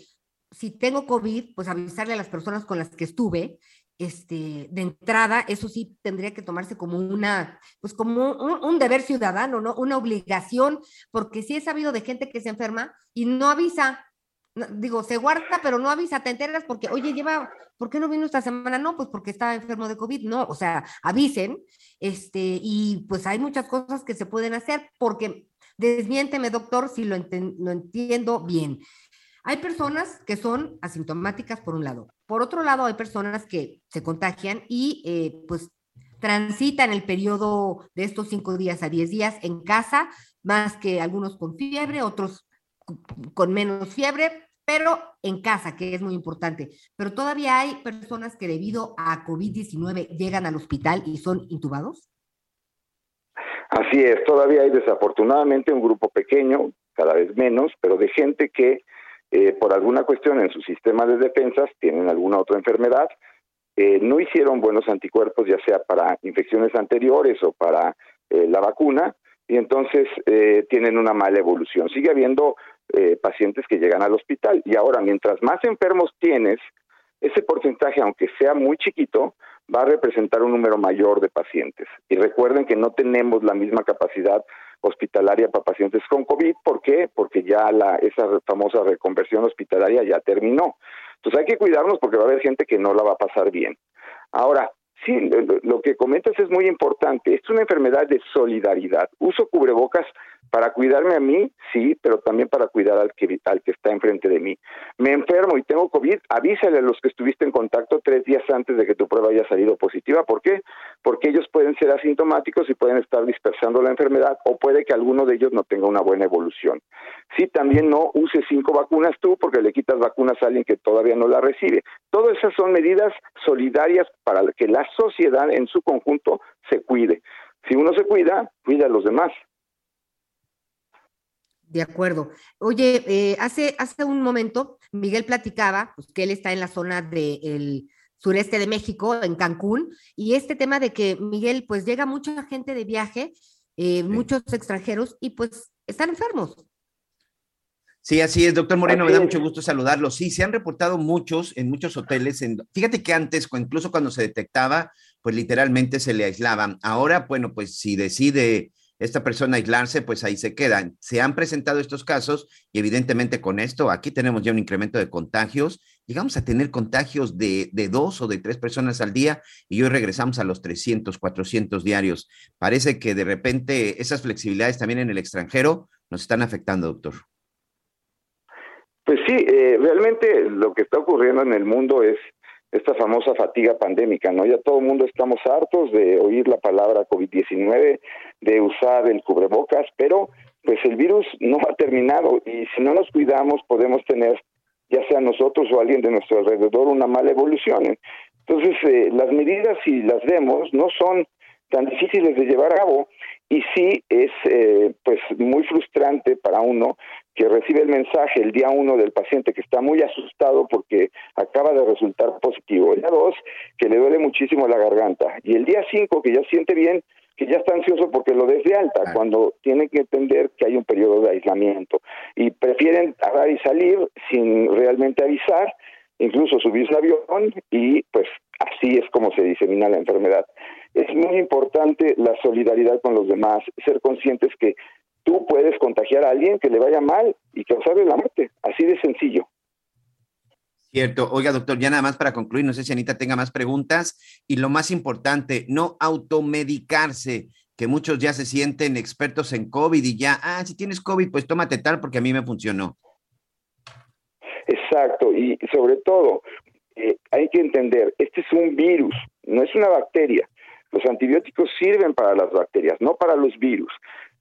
si tengo COVID, pues avisarle a las personas con las que estuve, este, de entrada, eso sí tendría que tomarse como una, pues como un, deber ciudadano, ¿no? Una obligación, porque sí he sabido de gente que se enferma y no avisa, digo, se guarda, pero no avisa, te enteras porque, oye, lleva, ¿por qué no vino esta semana? No, pues porque estaba enfermo de COVID, no, o sea, avisen, este, y pues hay muchas cosas que se pueden hacer, porque desmiénteme, doctor, si lo, lo entiendo bien. Hay personas que son asintomáticas por un lado, por otro lado hay personas que se contagian y eh, pues transitan el periodo de estos cinco días a diez días en casa, más que algunos con fiebre, otros con menos fiebre, pero en casa, que es muy importante. Pero todavía hay personas que debido a COVID-19 llegan al hospital y son intubados. Así es, todavía hay desafortunadamente un grupo pequeño, cada vez menos, pero de gente que eh, por alguna cuestión en su sistema de defensas tienen alguna otra enfermedad, eh, no hicieron buenos anticuerpos, ya sea para infecciones anteriores o para eh, la vacuna, y entonces tienen una mala evolución. Sigue habiendo eh, pacientes que llegan al hospital y ahora mientras más enfermos tienes, ese porcentaje, aunque sea muy chiquito, va a representar un número mayor de pacientes. Y recuerden que no tenemos la misma capacidad hospitalaria para pacientes con COVID. ¿Por qué? Porque ya la, esa famosa reconversión hospitalaria ya terminó. Entonces hay que cuidarnos porque va a haber gente que no la va a pasar bien. Ahora, Sí, lo que comentas es muy importante. Es una enfermedad de solidaridad. Uso cubrebocas para cuidarme a mí, sí, pero también para cuidar al que, al que está enfrente de mí. Me enfermo y tengo COVID, avísale a los que estuviste en contacto tres días antes de que tu prueba haya salido positiva. ¿Por qué? Porque ellos pueden ser asintomáticos y pueden estar dispersando la enfermedad o puede que alguno de ellos no tenga una buena evolución. Sí, también no uses cinco vacunas tú porque le quitas vacunas a alguien que todavía no la recibe. Todas esas son medidas solidarias para que la sociedad en su conjunto se cuide. Si uno se cuida, cuida a los demás. De acuerdo. Oye, eh, hace, hace un momento Miguel platicaba pues, que él está en la zona del sureste de México, en Cancún, y este tema de que Miguel, pues llega mucha gente de viaje, eh, muchos extranjeros, y pues están enfermos. Sí, así es, doctor Moreno, me da mucho gusto saludarlo. Sí, se han reportado muchos en muchos hoteles. En, fíjate que antes, incluso cuando se detectaba, pues literalmente se le aislaban. Ahora, bueno, pues si decide esta persona aislarse, pues ahí se quedan. Se han presentado estos casos y evidentemente con esto, aquí tenemos ya un incremento de contagios. Llegamos a tener contagios de, dos o de tres personas al día y hoy regresamos a los 300, 400 diarios. Parece que de repente esas flexibilidades también en el extranjero nos están afectando, doctor. Pues sí, eh, realmente lo que está ocurriendo en el mundo es esta famosa fatiga pandémica, ¿no? Ya todo el mundo estamos hartos de oír la palabra COVID-19, de usar el cubrebocas, pero pues el virus no ha terminado y si no nos cuidamos podemos tener, ya sea nosotros o alguien de nuestro alrededor, una mala evolución. Entonces, eh, las medidas, si las vemos, no son tan difíciles de llevar a cabo y sí es eh, pues muy frustrante para uno que recibe el mensaje el día uno del paciente que está muy asustado porque acaba de resultar positivo, el día dos que le duele muchísimo la garganta. Y el día cinco que ya siente bien que ya está ansioso porque lo des de alta, cuando tiene que entender que hay un periodo de aislamiento. Y prefieren agarrar y salir sin realmente avisar, incluso subirse al avión y pues así es como se disemina la enfermedad. Es muy importante la solidaridad con los demás, ser conscientes que tú puedes contagiar a alguien que le vaya mal y causarle la muerte, así de sencillo. Cierto. Oiga, doctor, ya nada más para concluir, no sé si Anita tenga más preguntas. Y lo más importante, no automedicarse, que muchos ya se sienten expertos en COVID y ya, ah, si tienes COVID, pues tómate tal porque a mí me funcionó. Exacto, y sobre todo, eh, hay que entender, este es un virus, no es una bacteria. Los antibióticos sirven para las bacterias, no para los virus.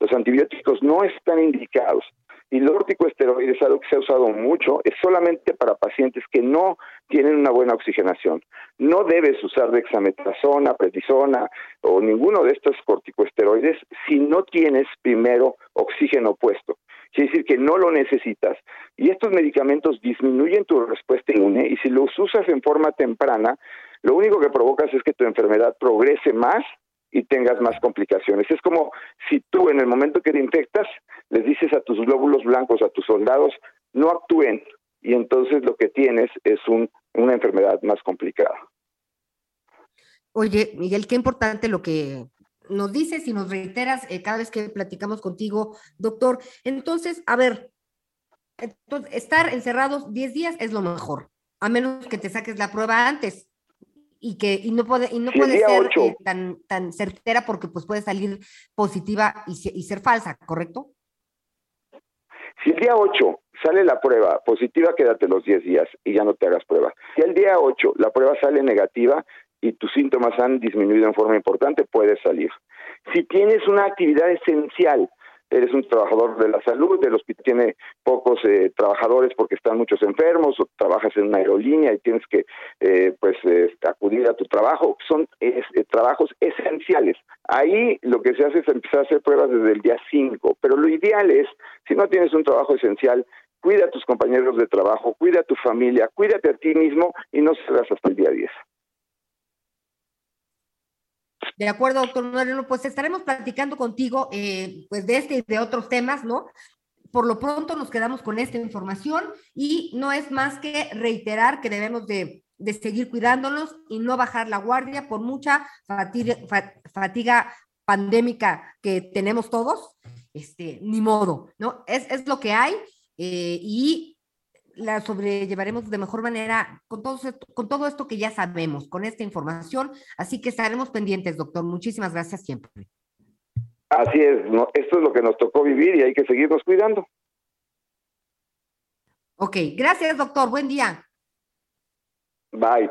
Los antibióticos no están indicados y los corticosteroides, algo que se ha usado mucho, es solamente para pacientes que no tienen una buena oxigenación. No debes usar dexametasona, prednisona o ninguno de estos corticosteroides si no tienes primero oxígeno puesto. Quiere decir que no lo necesitas. Y estos medicamentos disminuyen tu respuesta inmune y si los usas en forma temprana, lo único que provocas es que tu enfermedad progrese más y tengas más complicaciones. Es como si tú en el momento que te infectas les dices a tus glóbulos blancos, a tus soldados, no actúen y entonces lo que tienes es un, una enfermedad más complicada. Oye, Miguel, qué importante lo que nos dices y nos reiteras eh, cada vez que platicamos contigo, doctor. Entonces, a ver, entonces, estar encerrados 10 días es lo mejor, a menos que te saques la prueba antes y que y no puede y no puede ser eh, tan tan certera porque pues puede salir positiva y, y, ser falsa, ¿correcto? Si el día 8 sale la prueba positiva, quédate los 10 días y ya no te hagas prueba. Si el día 8 la prueba sale negativa y tus síntomas han disminuido en forma importante, puedes salir. Si tienes una actividad esencial, eres un trabajador de la salud, el hospital tiene pocos eh, trabajadores porque están muchos enfermos, o trabajas en una aerolínea y tienes que eh, pues eh, acudir a tu trabajo, son trabajos esenciales. Ahí lo que se hace es empezar a hacer pruebas desde el día 5, pero lo ideal es, si no tienes un trabajo esencial, cuida a tus compañeros de trabajo, cuida a tu familia, cuídate a ti mismo y no salgas hasta el día 10. De acuerdo, doctor Moreno, pues estaremos platicando contigo eh, pues de este y de otros temas, ¿no? Por lo pronto nos quedamos con esta información y no es más que reiterar que debemos de, de seguir cuidándonos y no bajar la guardia por mucha fatiga, fatiga pandémica que tenemos todos, este, ni modo, ¿no? Es, es lo que hay eh, y la sobrellevaremos de mejor manera con todo, esto, con todo esto que ya sabemos, con esta información. Así que estaremos pendientes, doctor. Muchísimas gracias siempre. Así es, esto es lo que nos tocó vivir y hay que seguirnos cuidando. Ok, gracias, doctor. Buen día. Bye.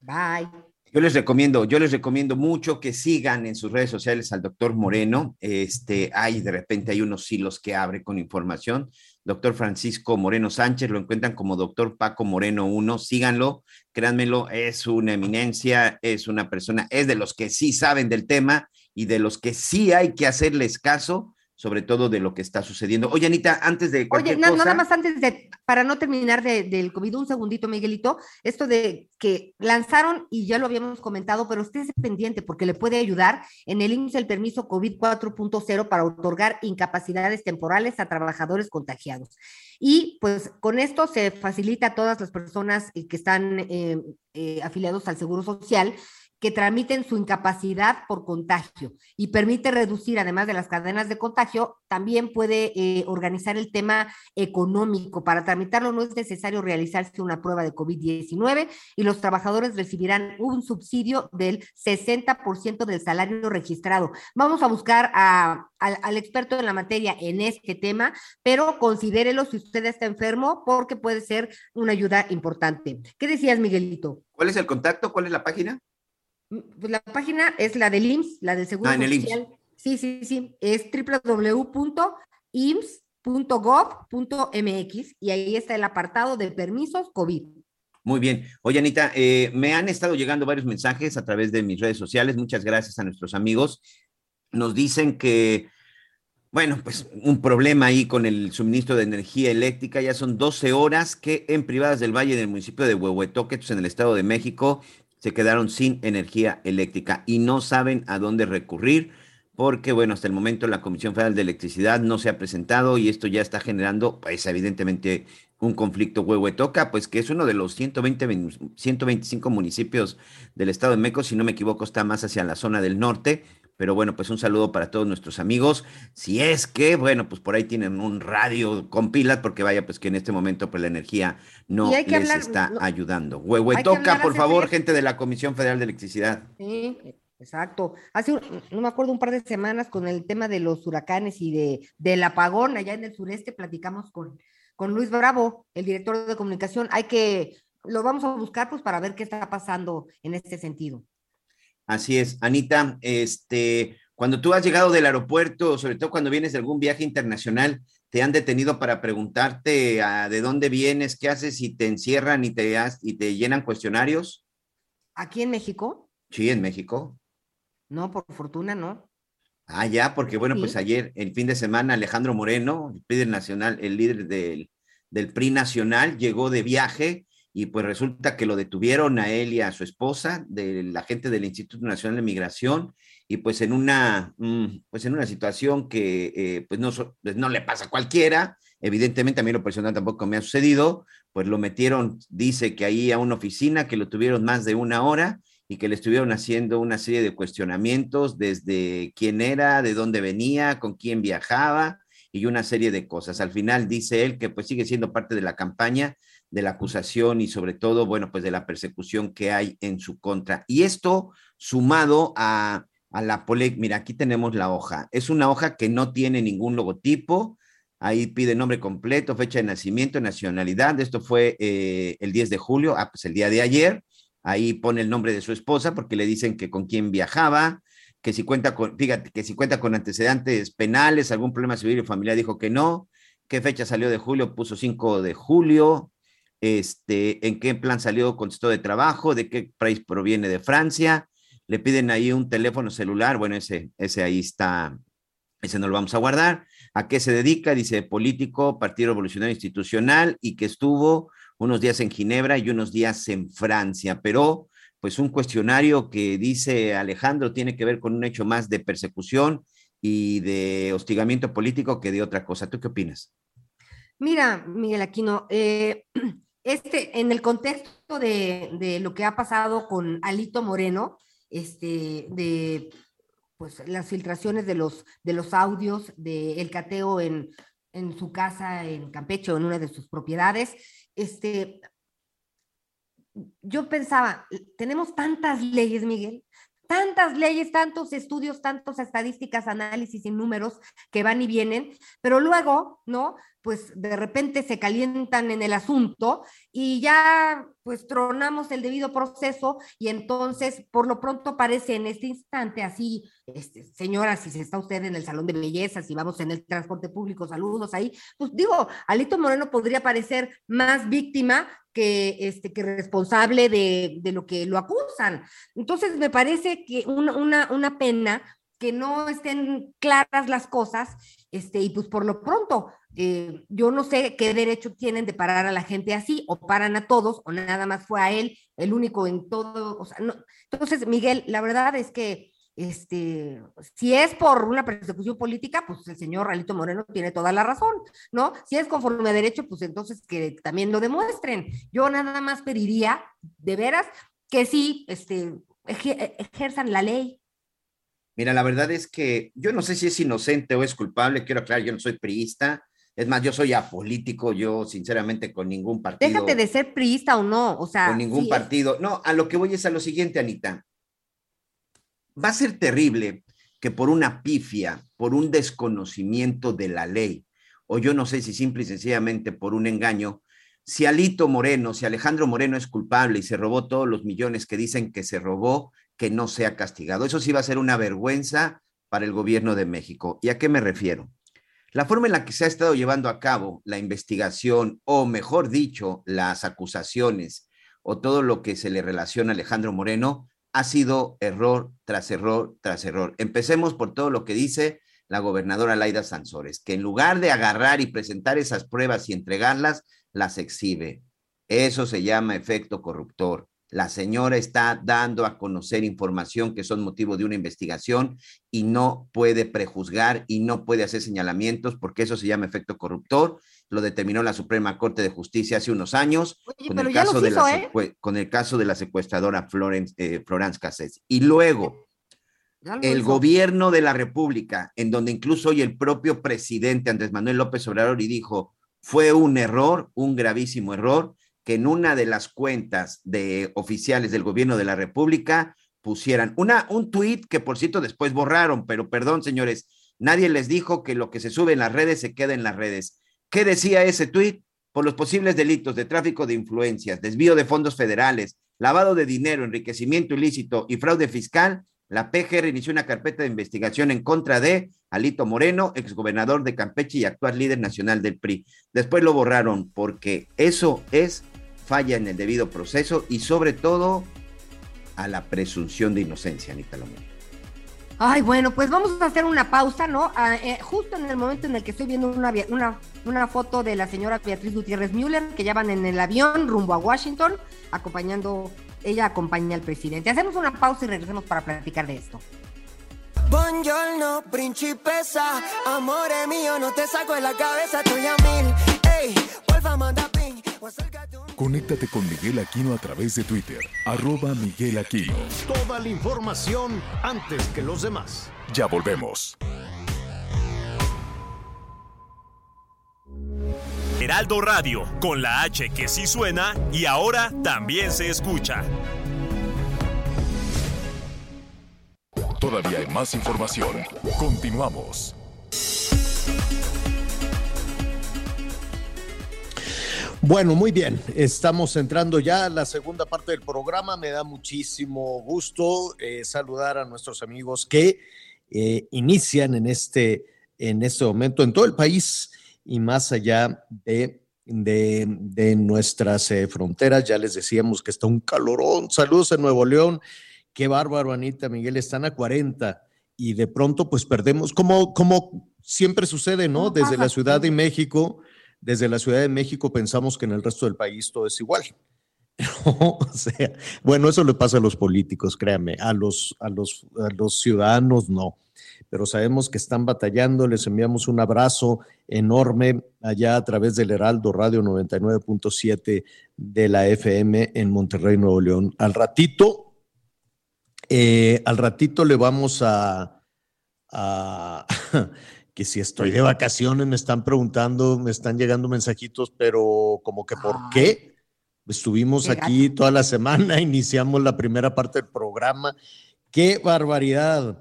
Bye. Yo les recomiendo, yo les recomiendo mucho que sigan en sus redes sociales al doctor Moreno. Este, hay de repente hay unos hilos que abre con información. Doctor Francisco Moreno Sánchez, lo encuentran como doctor Paco Moreno 1. Síganlo, créanmelo, es una eminencia, es una persona, es de los que sí saben del tema y de los que sí hay que hacerles caso sobre todo de lo que está sucediendo. Oye, Anita, antes de Oye, nada más antes de, para no terminar del COVID, un segundito, Miguelito, esto de que lanzaron, y ya lo habíamos comentado, pero usted es pendiente porque le puede ayudar en el índice del permiso COVID 4.0 para otorgar incapacidades temporales a trabajadores contagiados. Y pues con esto se facilita a todas las personas que están eh, eh, afiliados al Seguro Social que tramiten su incapacidad por contagio y permite reducir, además de las cadenas de contagio, también puede eh, organizar el tema económico. Para tramitarlo no es necesario realizarse una prueba de COVID-19 y los trabajadores recibirán un subsidio del 60% del salario registrado. Vamos a buscar al, experto en la materia en este tema, pero considérelo si usted está enfermo porque puede ser una ayuda importante. ¿Qué decías, Miguelito? ¿Cuál es el contacto? ¿Cuál es la página? Pues la página es la del IMSS, la del Seguro ah, Social. Sí, sí, sí, es www.ims.gov.mx y ahí está el apartado de permisos COVID. Muy bien. Oye, Anita, eh, me han estado llegando varios mensajes a través de mis redes sociales. Muchas gracias a nuestros amigos. Nos dicen que, bueno, pues un problema ahí con el suministro de energía eléctrica. Ya son 12 horas que en privadas del Valle del municipio de Huehuetoque, en el Estado de México, se quedaron sin energía eléctrica y no saben a dónde recurrir. porque bueno, hasta el momento la Comisión Federal de Electricidad no se ha presentado y esto ya está generando, pues evidentemente, un conflicto Huehuetoca, pues que es uno de los 120, 125 municipios del estado de México, si no me equivoco, está más hacia la zona del norte, pero bueno, pues un saludo para todos nuestros amigos. Si es que, bueno, pues por ahí tienen un radio con pilas, porque vaya, pues que en este momento pues la energía no les está ayudando. Huehuetoca, por favor, gente de la Comisión Federal de Electricidad. Sí, exacto. Hace, no me acuerdo, un par de semanas con el tema de los huracanes y de, del apagón allá en el sureste, platicamos con, con Luis Bravo, el director de comunicación. Hay que, lo vamos a buscar pues para ver qué está pasando en este sentido. Así es, Anita, este, cuando tú has llegado del aeropuerto, sobre todo cuando vienes de algún viaje internacional, te han detenido para preguntarte a, de dónde vienes, qué haces y te encierran y te, y te llenan cuestionarios. ¿Aquí en México? Sí, en México. No, por fortuna no. Ah, ya, porque bueno, pues ayer, el fin de semana, Alejandro Moreno, el líder nacional, el líder del, del PRI nacional, llegó de viaje y pues resulta que lo detuvieron a él y a su esposa, de la gente del Instituto Nacional de Migración, y pues en una, mm, pues en una situación que eh, pues no, pues no le pasa a cualquiera, evidentemente a mí lo personal tampoco me ha sucedido, pues lo metieron, dice que ahí a una oficina, que lo tuvieron más de una hora y que le estuvieron haciendo una serie de cuestionamientos desde quién era, de dónde venía, con quién viajaba y una serie de cosas. Al final dice él que pues sigue siendo parte de la campaña de la acusación y sobre todo, bueno, pues de la persecución que hay en su contra. Y esto sumado a, a la polémica, mira, aquí tenemos la hoja. Es una hoja que no tiene ningún logotipo. Ahí pide nombre completo, fecha de nacimiento, nacionalidad. Esto fue eh, el 10 de julio, ah, pues el día de ayer. Ahí pone el nombre de su esposa porque le dicen que con quién viajaba, que si cuenta con, fíjate, que si cuenta con antecedentes penales, algún problema civil y familiar, dijo que no. ¿Qué fecha salió de julio? Puso 5 de julio este, en qué plan salió, contestó de trabajo, de qué país proviene de Francia, le piden ahí un teléfono celular, bueno, ese, ese ahí está, ese no lo vamos a guardar, a qué se dedica, dice político, Partido Revolucionario Institucional y que estuvo unos días en Ginebra y unos días en Francia, pero pues un cuestionario que dice Alejandro tiene que ver con un hecho más de persecución y de hostigamiento político que de otra cosa. ¿Tú qué opinas? Mira, Miguel Aquino, eh, este, en el contexto de, lo que ha pasado con Alito Moreno, este, de pues, las filtraciones de los, de los audios del cateo en, en su casa en Campeche o en una de sus propiedades, este, yo pensaba, tenemos tantas leyes, Miguel, tantas leyes, tantos estudios, tantas estadísticas, análisis y números que van y vienen, pero luego, ¿no? Pues de repente se calientan en el asunto y ya pues tronamos el debido proceso y entonces por lo pronto parece en este instante así, este, señora, si está usted en el salón de belleza, si vamos en el transporte público, saludos ahí, pues digo, Alito Moreno podría parecer más víctima que, este, que responsable de, de lo que lo acusan. Entonces me parece que una, una, una pena que no estén claras las cosas, este, y pues por lo pronto, eh, yo no sé qué derecho tienen de parar a la gente así, o paran a todos, o nada más fue a él el único en todo, o sea, no. Entonces, Miguel, la verdad es que este, si es por una persecución política, pues el señor Ralito Moreno tiene toda la razón, ¿no? Si es conforme a derecho, pues entonces que también lo demuestren. Yo nada más pediría, de veras, que sí, este, ejerzan la ley, Mira, la verdad es que yo no sé si es inocente o es culpable, quiero aclarar, yo no soy priista, es más, yo soy apolítico, yo sinceramente con ningún partido. Déjate de ser priista o no, o sea. Con ningún partido. No, a lo que voy es a lo siguiente, Anita. Va a ser terrible que por una pifia, por un desconocimiento de la ley, o yo no sé si simple y sencillamente por un engaño, si Alito Moreno, si Alejandro Moreno es culpable y se robó todos los millones que dicen que se robó, que no sea castigado. Eso sí va a ser una vergüenza para el gobierno de México. ¿Y a qué me refiero? La forma en la que se ha estado llevando a cabo la investigación, o mejor dicho, las acusaciones, o todo lo que se le relaciona a Alejandro Moreno, ha sido error tras error tras error. Empecemos por todo lo que dice la gobernadora Laida Sansores, que en lugar de agarrar y presentar esas pruebas y entregarlas, las exhibe. Eso se llama efecto corruptor. La señora está dando a conocer información que son motivo de una investigación y no puede prejuzgar y no puede hacer señalamientos porque eso se llama efecto corruptor. Lo determinó la Suprema Corte de Justicia hace unos años con, el caso de la ¿eh? con el caso de la secuestradora Florence, eh, Florence Cassés. Y luego, el gobierno de la República, en donde incluso hoy el propio presidente Andrés Manuel López Obrador y dijo, fue un error, un gravísimo error, que en una de las cuentas de oficiales del gobierno de la República pusieran una, un tuit que por cierto después borraron, pero perdón, señores, nadie les dijo que lo que se sube en las redes se queda en las redes. ¿Qué decía ese tuit? Por los posibles delitos de tráfico de influencias, desvío de fondos federales, lavado de dinero, enriquecimiento ilícito y fraude fiscal, la PGR inició una carpeta de investigación en contra de Alito Moreno, exgobernador de Campeche y actual líder nacional del PRI. Después lo borraron porque eso es falla en el debido proceso y sobre todo a la presunción de inocencia, Anita Lomé. Ay, bueno, pues vamos a hacer una pausa, ¿no? Ah, eh, justo en el momento en el que estoy viendo una, una, una foto de la señora Beatriz Gutiérrez Müller, que ya van en el avión rumbo a Washington, acompañando, ella acompaña al presidente. Hacemos una pausa y regresemos para platicar de esto. Buongiorno, principesa, amore mío, no te saco de la cabeza, estoy a mil. Ey, vuelva a mandar ping, Conéctate con Miguel Aquino a través de Twitter, arroba Miguel Aquino. Toda la información antes que los demás. Ya volvemos. Heraldo Radio, con la H que sí suena y ahora también se escucha. Todavía hay más información. Continuamos. Bueno, muy bien. Estamos entrando ya a la segunda parte del programa. Me da muchísimo gusto eh, saludar a nuestros amigos que eh, inician en este, en este momento en todo el país y más allá de, de, nuestras eh, fronteras. Ya les decíamos que está un calorón. Saludos en Nuevo León. Qué bárbaro, Anita, Miguel. Están a 40 y de pronto pues perdemos, como, como siempre sucede, ¿no? Desde la Ciudad de México desde la Ciudad de México pensamos que en el resto del país todo es igual. *laughs* o sea, bueno, eso le pasa a los políticos, créanme, a los, a los, a los ciudadanos no, pero sabemos que están batallando, les enviamos un abrazo enorme allá a través del Heraldo Radio 99.7 de la FM en Monterrey, Nuevo León. Al ratito, eh, al ratito le vamos a *laughs* que si estoy de vacaciones, me están preguntando, me están llegando mensajitos, pero como que ¿por qué? Estuvimos aquí toda la semana, *laughs* iniciamos la primera parte del programa. ¡Qué barbaridad!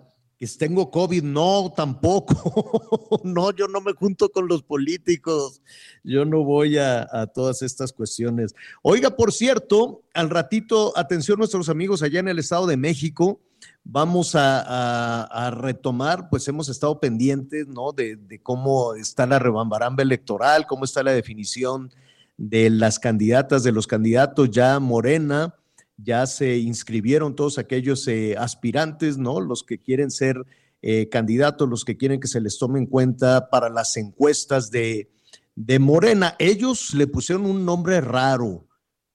Tengo COVID, no, tampoco. *laughs* no, yo no me junto con los políticos. Yo no voy a, a, todas estas cuestiones. Oiga, por cierto, al ratito, atención nuestros amigos allá en el Estado de México vamos a, retomar, pues hemos estado pendientes, ¿no? De, cómo está la rebambaramba electoral, cómo está la definición de las candidatas, de los candidatos ya Morena, ya se inscribieron todos aquellos eh, aspirantes, ¿no? Los que quieren ser eh, candidatos, los que quieren que se les tome en cuenta para las encuestas de, de Morena. Ellos le pusieron un nombre raro,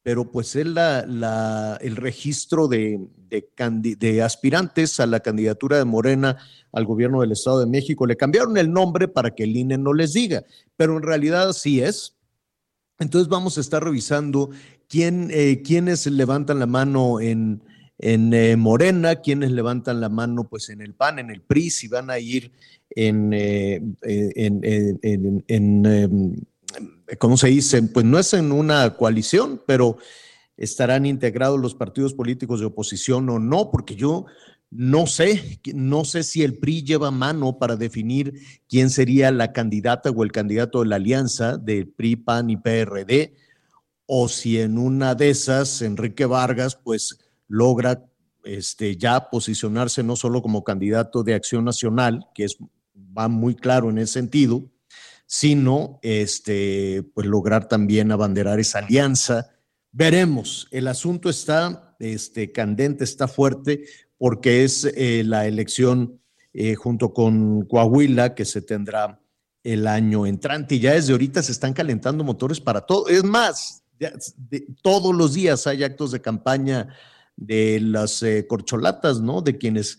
pero pues es el registro de, de, aspirantes a la candidatura de Morena al gobierno del Estado de México. Le cambiaron el nombre para que el INE no les diga, pero en realidad sí es. Entonces vamos a estar revisando quién, eh, quiénes levantan la mano en, en eh, Morena, quiénes levantan la mano pues en el PAN, en el PRI, si van a ir en, eh, en em, ¿cómo se dice? Pues no es en una coalición, pero estarán integrados los partidos políticos de oposición o no, porque yo no sé, no sé si el PRI lleva mano para definir quién sería la candidata o el candidato de la alianza de PRI, PAN y PRD, o si en una de esas Enrique Vargas pues logra este, ya posicionarse no solo como candidato de Acción Nacional, que es, va muy claro en ese sentido, sino este, pues lograr también abanderar esa alianza. Veremos, el asunto está este, candente, está fuerte, porque es eh, la elección eh, junto con Coahuila que se tendrá el año entrante y ya desde ahorita se están calentando motores para todo. Es más, todos los días hay actos de campaña de las eh, corcholatas, ¿no? De quienes...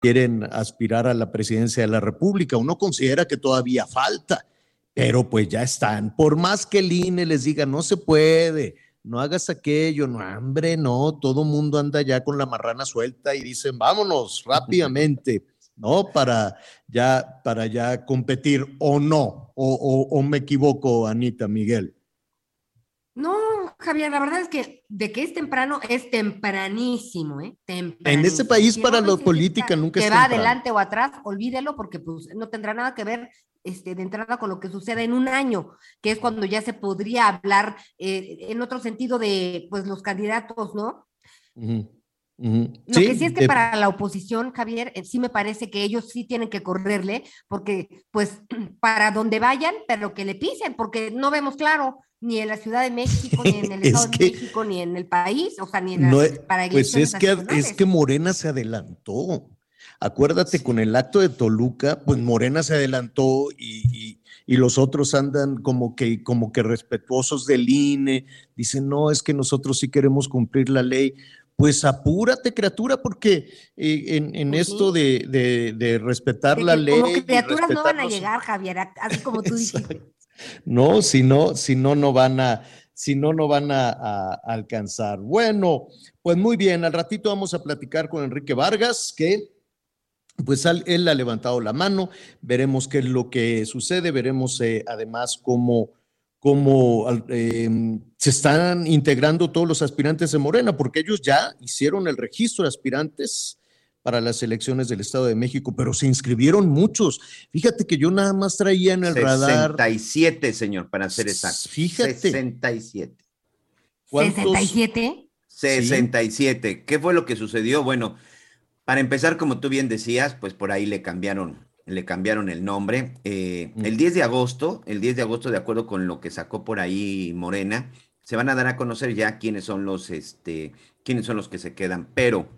Quieren aspirar a la presidencia de la República. Uno considera que todavía falta, pero pues ya están. Por más que el INE les diga, no se puede, no hagas aquello, no, hambre, no, todo mundo anda ya con la marrana suelta y dicen, vámonos rápidamente, ¿no? Para ya, para ya competir o no, o, o, me equivoco, Anita, Miguel. No, Javier, la verdad es que de que es temprano, es tempranísimo, ¿eh? En este país para la política nunca es Que va adelante o atrás, olvídelo porque pues no tendrá nada que ver este, de entrada con lo que sucede en un año, que es cuando ya se podría hablar eh, en otro sentido de pues los candidatos, ¿no? Lo que sí es que para la oposición, Javier, eh, sí me parece que ellos sí tienen que correrle, porque pues *clears throat* para donde vayan, pero que le pisen, porque no vemos claro ni en la Ciudad de México, ni en *laughs* el Estado de México, ni en el país, o sea, ni en la, para Pues es que, es que Morena se adelantó. Acuérdate, con el acto de Toluca, pues Morena se adelantó y, los otros andan como que, como que respetuosos del INE, dicen, no, es que nosotros sí queremos cumplir la ley. Pues apúrate, criatura, porque eh, en, pues esto de, respetar la ley. Como criaturas no van a llegar, Javier, así como tú dijiste. No, si no, si no, no van a, si no, no van a, alcanzar. Bueno, pues muy bien, al ratito vamos a platicar con Enrique Vargas, que pues él ha levantado la mano, veremos qué es lo que sucede, veremos eh, además cómo, cómo em, se están integrando todos los aspirantes de Morena, porque ellos ya hicieron el registro de aspirantes para las elecciones del Estado de México, pero se inscribieron muchos. Fíjate que yo nada más traía en el radar. 67, señor, para ser exacto. Fíjate. 67. ¿67? 67. ¿Qué fue lo que sucedió? Bueno, para empezar, como tú bien decías, pues por ahí le cambiaron, le cambiaron el nombre. Eh, el 10 de agosto, el 10 de agosto, de acuerdo con lo que sacó por ahí Morena, se van a dar a conocer ya quiénes son los, este, quiénes son los que se quedan. Pero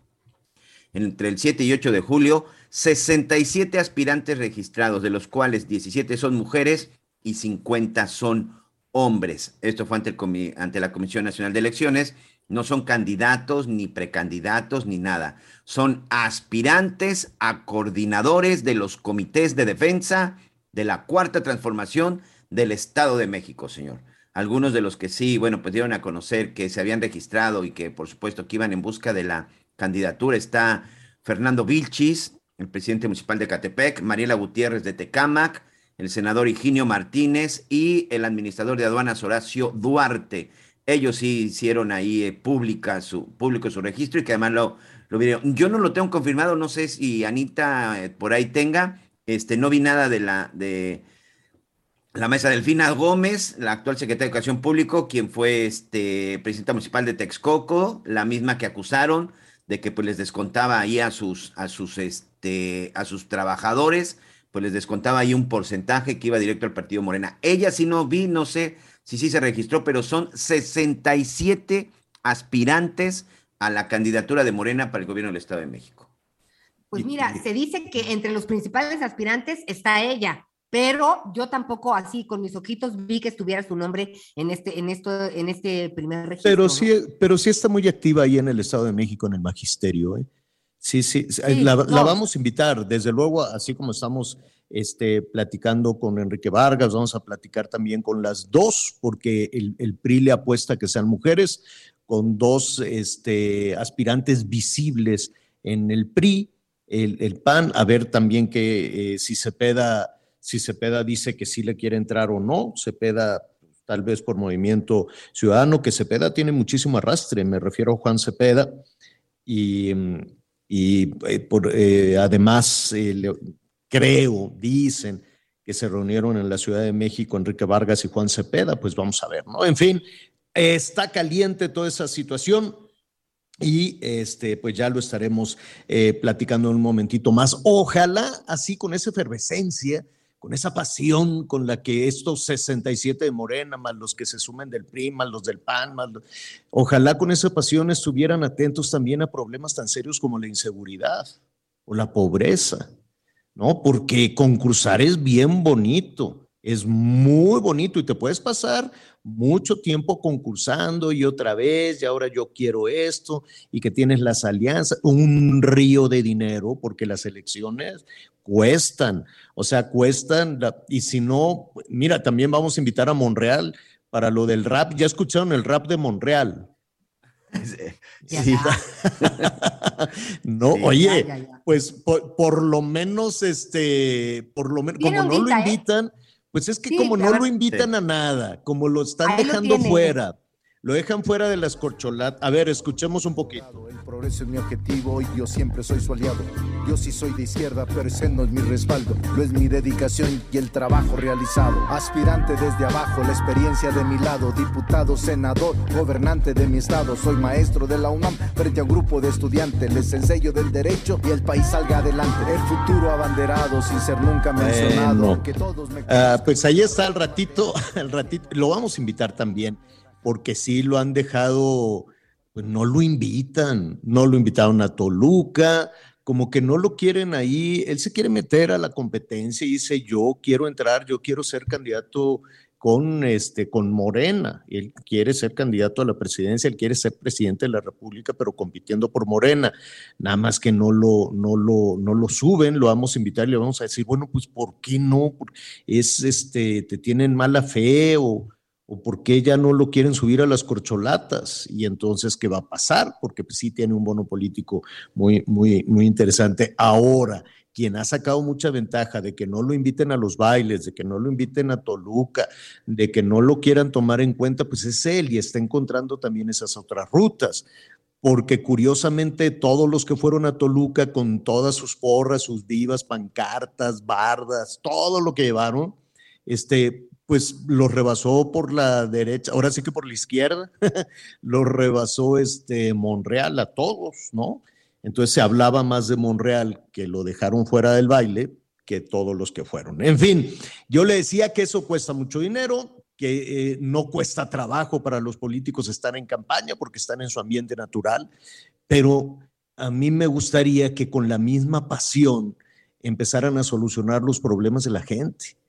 entre el 7 y 8 de julio, 67 aspirantes registrados, de los cuales 17 son mujeres y 50 son hombres. Esto fue ante, el, ante la Comisión Nacional de Elecciones no son candidatos, ni precandidatos, ni nada. Son aspirantes a coordinadores de los comités de defensa de la cuarta transformación del Estado de México, señor. Algunos de los que sí, bueno, pues dieron a conocer que se habían registrado y que por supuesto que iban en busca de la candidatura está Fernando Vilchis, el presidente municipal de Catepec, Mariela Gutiérrez de Tecámac, el senador Higinio Martínez y el administrador de aduanas Horacio Duarte ellos sí hicieron ahí eh, pública su, público su registro y que además lo, lo vieron. Yo no lo tengo confirmado, no sé si Anita eh, por ahí tenga, este, no vi nada de la, de la mesa Delfina Gómez, la actual secretaria de Educación Público, quien fue este, presidenta municipal de Texcoco, la misma que acusaron de que pues les descontaba ahí a sus, a sus, este, a sus trabajadores, pues les descontaba ahí un porcentaje que iba directo al partido Morena. Ella sí no vi, no sé sí, sí se registró, pero son 67 aspirantes a la candidatura de Morena para el gobierno del Estado de México. Pues mira, se dice que entre los principales aspirantes está ella, pero yo tampoco así con mis ojitos vi que estuviera su nombre en este, en esto, en este primer registro. Pero sí, pero sí está muy activa ahí en el Estado de México, en el magisterio. ¿eh? Sí, sí, la, vamos a invitar, desde luego, así como estamos este, platicando con Enrique Vargas, vamos a platicar también con las dos, porque el, PRI le apuesta que sean mujeres, con dos este, aspirantes visibles en el PRI, el, PAN, a ver también que eh, si Cepeda, si Cepeda dice que sí le quiere entrar o no, Cepeda tal vez por movimiento ciudadano, que Cepeda tiene muchísimo arrastre, me refiero a Juan Cepeda, y y eh, por, eh, además eh, creo, dicen, que se reunieron en la Ciudad de México, Enrique Vargas y Juan Cepeda, pues vamos a ver, ¿no? En fin, está caliente toda esa situación. Y este, pues ya lo estaremos eh, platicando en un momentito más. Ojalá así con esa efervescencia, con esa pasión con la que estos 67 de Morena, más los que se sumen del PRI, más los del PAN, más ojalá con esa pasión estuvieran atentos también a problemas tan serios como la inseguridad o la pobreza, ¿no? Porque concursar es bien bonito, es muy bonito y te puedes pasar mucho tiempo concursando y otra vez, y ahora yo quiero esto, y que tienes las alianzas, un río de dinero, porque las elecciones cuestan, o sea, cuestan, y si no, mira, también vamos a invitar a Monreal para lo del rap, ya escucharon el rap de Monreal. *laughs* Sí. *laughs* no, oye, pues por, lo menos, este, por lo menos, como no lo ¿eh? invitan, pues es que como no lo invitan a nada, como lo están dejando fuera, lo dejan fuera de las corcholatas. A ver, escuchemos un poquito. El progreso es mi objetivo y yo siempre soy su aliado. Yo sí soy de izquierda, pero ese no es mi respaldo. Lo es mi dedicación y el trabajo realizado. Aspirante desde abajo, la experiencia de mi lado. Diputado, senador, gobernante de mi estado. Soy maestro de la UNAM frente a un grupo de estudiantes. Les enseño del derecho y el país salga adelante. El futuro abanderado sin ser nunca mencionado. Que todos me... Ah, pues ahí está el ratito, *laughs* el ratito. Lo vamos a invitar también porque sí lo han dejado, pues no lo invitan, no lo invitaron a Toluca, como que no lo quieren ahí, él se quiere meter a la competencia y dice, yo quiero entrar, yo quiero ser candidato con, este, con Morena, él quiere ser candidato a la presidencia, él quiere ser presidente de la República, pero compitiendo por Morena, nada más que no lo, no lo, no lo suben, lo vamos a invitar y le vamos a decir, bueno, pues ¿por qué no? Es, este, te tienen mala fe o o por qué ya no lo quieren subir a las corcholatas y entonces qué va a pasar, porque pues, sí tiene un bono político muy, muy, muy interesante. Ahora, quien ha sacado mucha ventaja de que no lo inviten a los bailes, de que no lo inviten a Toluca, de que no lo quieran tomar en cuenta, pues es él y está encontrando también esas otras rutas porque curiosamente todos los que fueron a Toluca con todas sus porras, sus divas, pancartas, bardas, todo lo que llevaron, este, pues lo rebasó por la derecha, ahora sí que por la izquierda, *laughs* lo rebasó este Monreal a todos, ¿no? Entonces se hablaba más de Monreal que lo dejaron fuera del baile que todos los que fueron. En fin, yo le decía que eso cuesta mucho dinero, que eh, no cuesta trabajo para los políticos estar en campaña porque están en su ambiente natural, pero a mí me gustaría que con la misma pasión empezaran a solucionar los problemas de la gente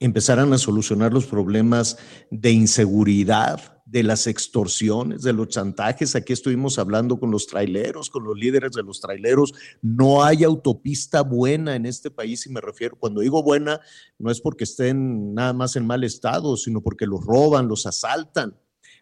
empezaran a solucionar los problemas de inseguridad, de las extorsiones, de los chantajes. Aquí estuvimos hablando con los traileros, con los líderes de los traileros. No hay autopista buena en este país y me refiero, cuando digo buena, no es porque estén nada más en mal estado, sino porque los roban, los asaltan.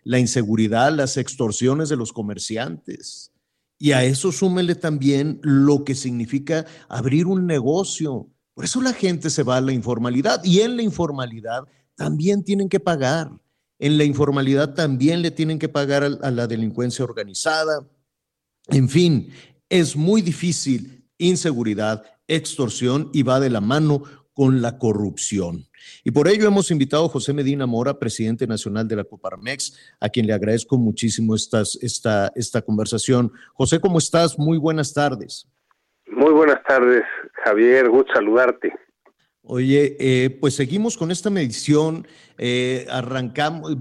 La inseguridad, las extorsiones de los comerciantes. Y a eso súmele también lo que significa abrir un negocio, por eso la gente se va a la informalidad y en la informalidad también tienen que pagar. En la informalidad también le tienen que pagar a, la delincuencia organizada. En fin, es muy difícil inseguridad, extorsión y va de la mano con la corrupción. Y por ello hemos invitado a José Medina Mora, presidente nacional de la Coparmex, a quien le agradezco muchísimo esta, esta conversación. José, ¿cómo estás? Muy buenas tardes. Muy buenas tardes, Javier, gusto saludarte. Oye, eh, pues seguimos con esta medición, eh, arrancamos,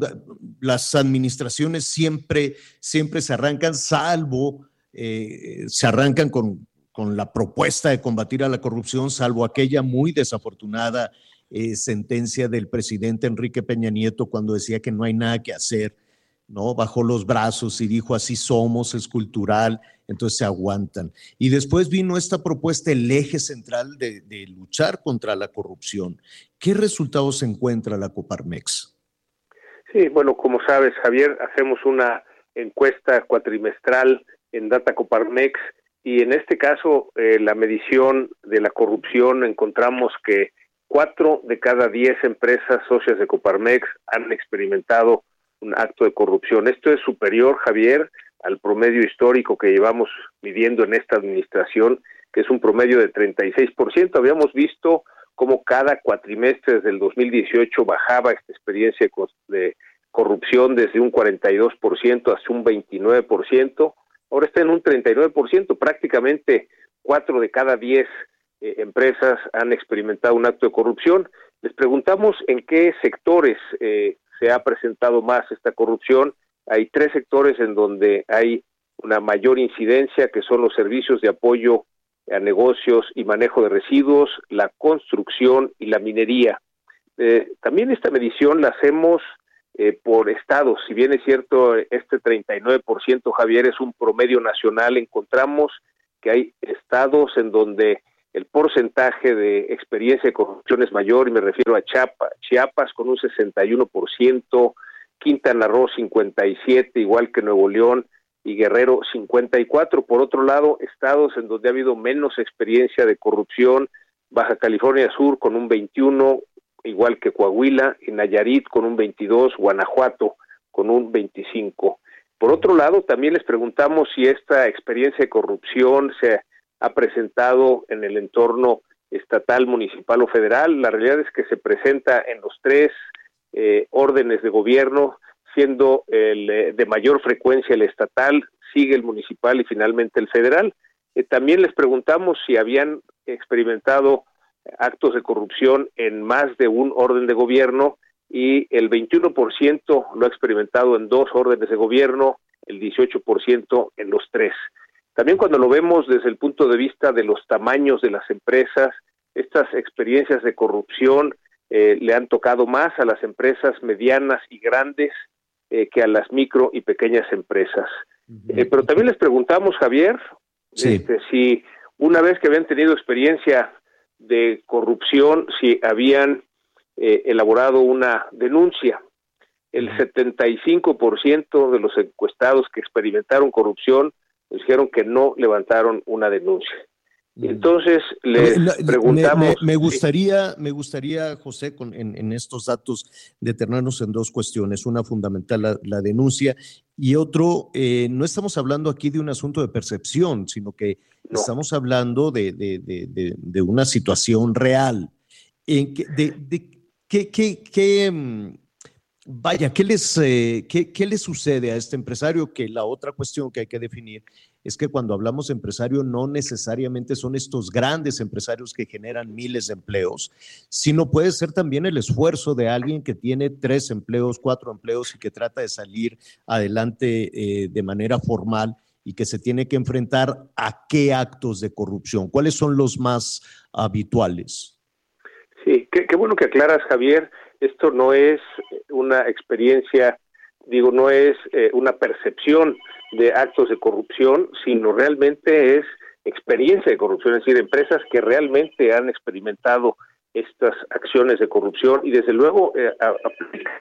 las administraciones siempre, siempre se arrancan, salvo, eh, se arrancan con, con, la propuesta de combatir a la corrupción, salvo aquella muy desafortunada sentencia del presidente Enrique Peña Nieto cuando decía que no hay nada que hacer ¿no? Bajó los brazos y dijo, así somos, es cultural, entonces se aguantan. Y después vino esta propuesta, el eje central de, luchar contra la corrupción. ¿Qué resultados encuentra la Coparmex? Sí, bueno, como sabes, Javier, hacemos una encuesta cuatrimestral en Data Coparmex y en este caso eh, la medición de la corrupción encontramos que cuatro de cada diez empresas socias de Coparmex han experimentado un acto de corrupción. Esto es superior, Javier, al promedio histórico que llevamos midiendo en esta administración, que es un promedio de 36%. Habíamos visto cómo cada cuatrimestre desde el 2018 bajaba esta experiencia de corrupción desde un 42% hasta un 29%, ahora está en un 39%, prácticamente cuatro de cada diez eh, empresas han experimentado un acto de corrupción. Les preguntamos en qué sectores eh, se ha presentado más esta corrupción. Hay tres sectores en donde hay una mayor incidencia, que son los servicios de apoyo a negocios y manejo de residuos, la construcción y la minería. Eh, también esta medición la hacemos eh, por estados. Si bien es cierto, este 39%, Javier, es un promedio nacional, encontramos que hay estados en donde el porcentaje de experiencia de corrupción es mayor, y me refiero a Chiapas, Chiapas con un 61%, Quintana Roo 57%, igual que Nuevo León, y Guerrero 54. Por otro lado, estados en donde ha habido menos experiencia de corrupción, Baja California Sur con un 21, igual que Coahuila, y Nayarit con un 22, Guanajuato con un 25. Por otro lado, también les preguntamos si esta experiencia de corrupción se ha presentado en el entorno estatal, municipal o federal. La realidad es que se presenta en los tres eh, órdenes de gobierno, siendo el eh, de mayor frecuencia el estatal, sigue el municipal y finalmente el federal. Eh, también les preguntamos si habían experimentado actos de corrupción en más de un orden de gobierno y el 21% lo ha experimentado en dos órdenes de gobierno, el 18% en los tres. También cuando lo vemos desde el punto de vista de los tamaños de las empresas, estas experiencias de corrupción eh, le han tocado más a las empresas medianas y grandes eh, que a las micro y pequeñas empresas. Eh, pero también les preguntamos, Javier, este, si una vez que habían tenido experiencia de corrupción, si habían elaborado una denuncia. El 75% de los encuestados que experimentaron corrupción dijeron que no levantaron una denuncia. Entonces, le preguntamos. Me, gustaría, me gustaría, José, con, en, estos datos, detenernos en dos cuestiones. Una fundamental, la, denuncia, y otro, eh, no estamos hablando aquí de un asunto de percepción, sino que estamos hablando de, de, una situación real. En que, de, ¿qué, qué, qué, mm, vaya, ¿qué les, eh, qué, qué sucede a este empresario? Que la otra cuestión que hay que definir es que cuando hablamos de empresario no necesariamente son estos grandes empresarios que generan miles de empleos, sino puede ser también el esfuerzo de alguien que tiene tres empleos, cuatro empleos y que trata de salir adelante eh, de manera formal y que se tiene que enfrentar a qué actos de corrupción, cuáles son los más habituales. Sí, qué, bueno que aclaras, Javier. Esto no es una experiencia, digo, no es eh, una percepción de actos de corrupción, sino realmente es experiencia de corrupción, es decir, empresas que realmente han experimentado estas acciones de corrupción y desde luego eh,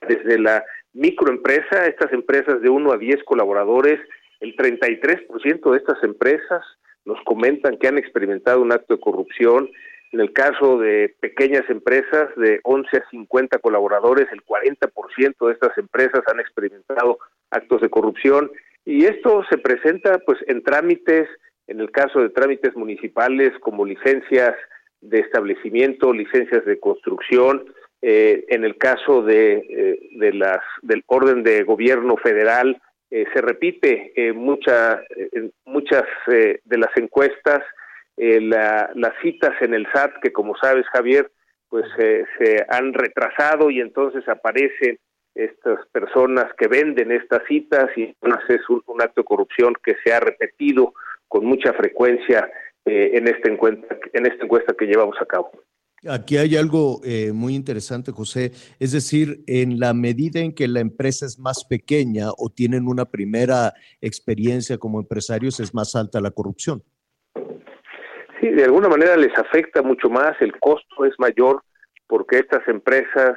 desde la microempresa, estas empresas de 1 a 10 colaboradores, el 33% de estas empresas nos comentan que han experimentado un acto de corrupción. En el caso de pequeñas empresas de 11 a 50 colaboradores, el 40% de estas empresas han experimentado actos de corrupción. Y esto se presenta pues en trámites, en el caso de trámites municipales como licencias de establecimiento, licencias de construcción, eh, en el caso de, eh, de, las del orden de gobierno federal eh, se repite mucha, en muchas de las encuestas la, las citas en el SAT que como sabes Javier pues se han retrasado y entonces aparecen estas personas que venden estas citas y es un, un, acto de corrupción que se ha repetido con mucha frecuencia eh, en, esta encuesta, en esta encuesta que llevamos a cabo. Aquí hay algo eh, muy interesante, José, es decir, en la medida en que la empresa es más pequeña o tienen una primera experiencia como empresarios, es más alta la corrupción. De alguna manera les afecta mucho más, el costo es mayor porque estas empresas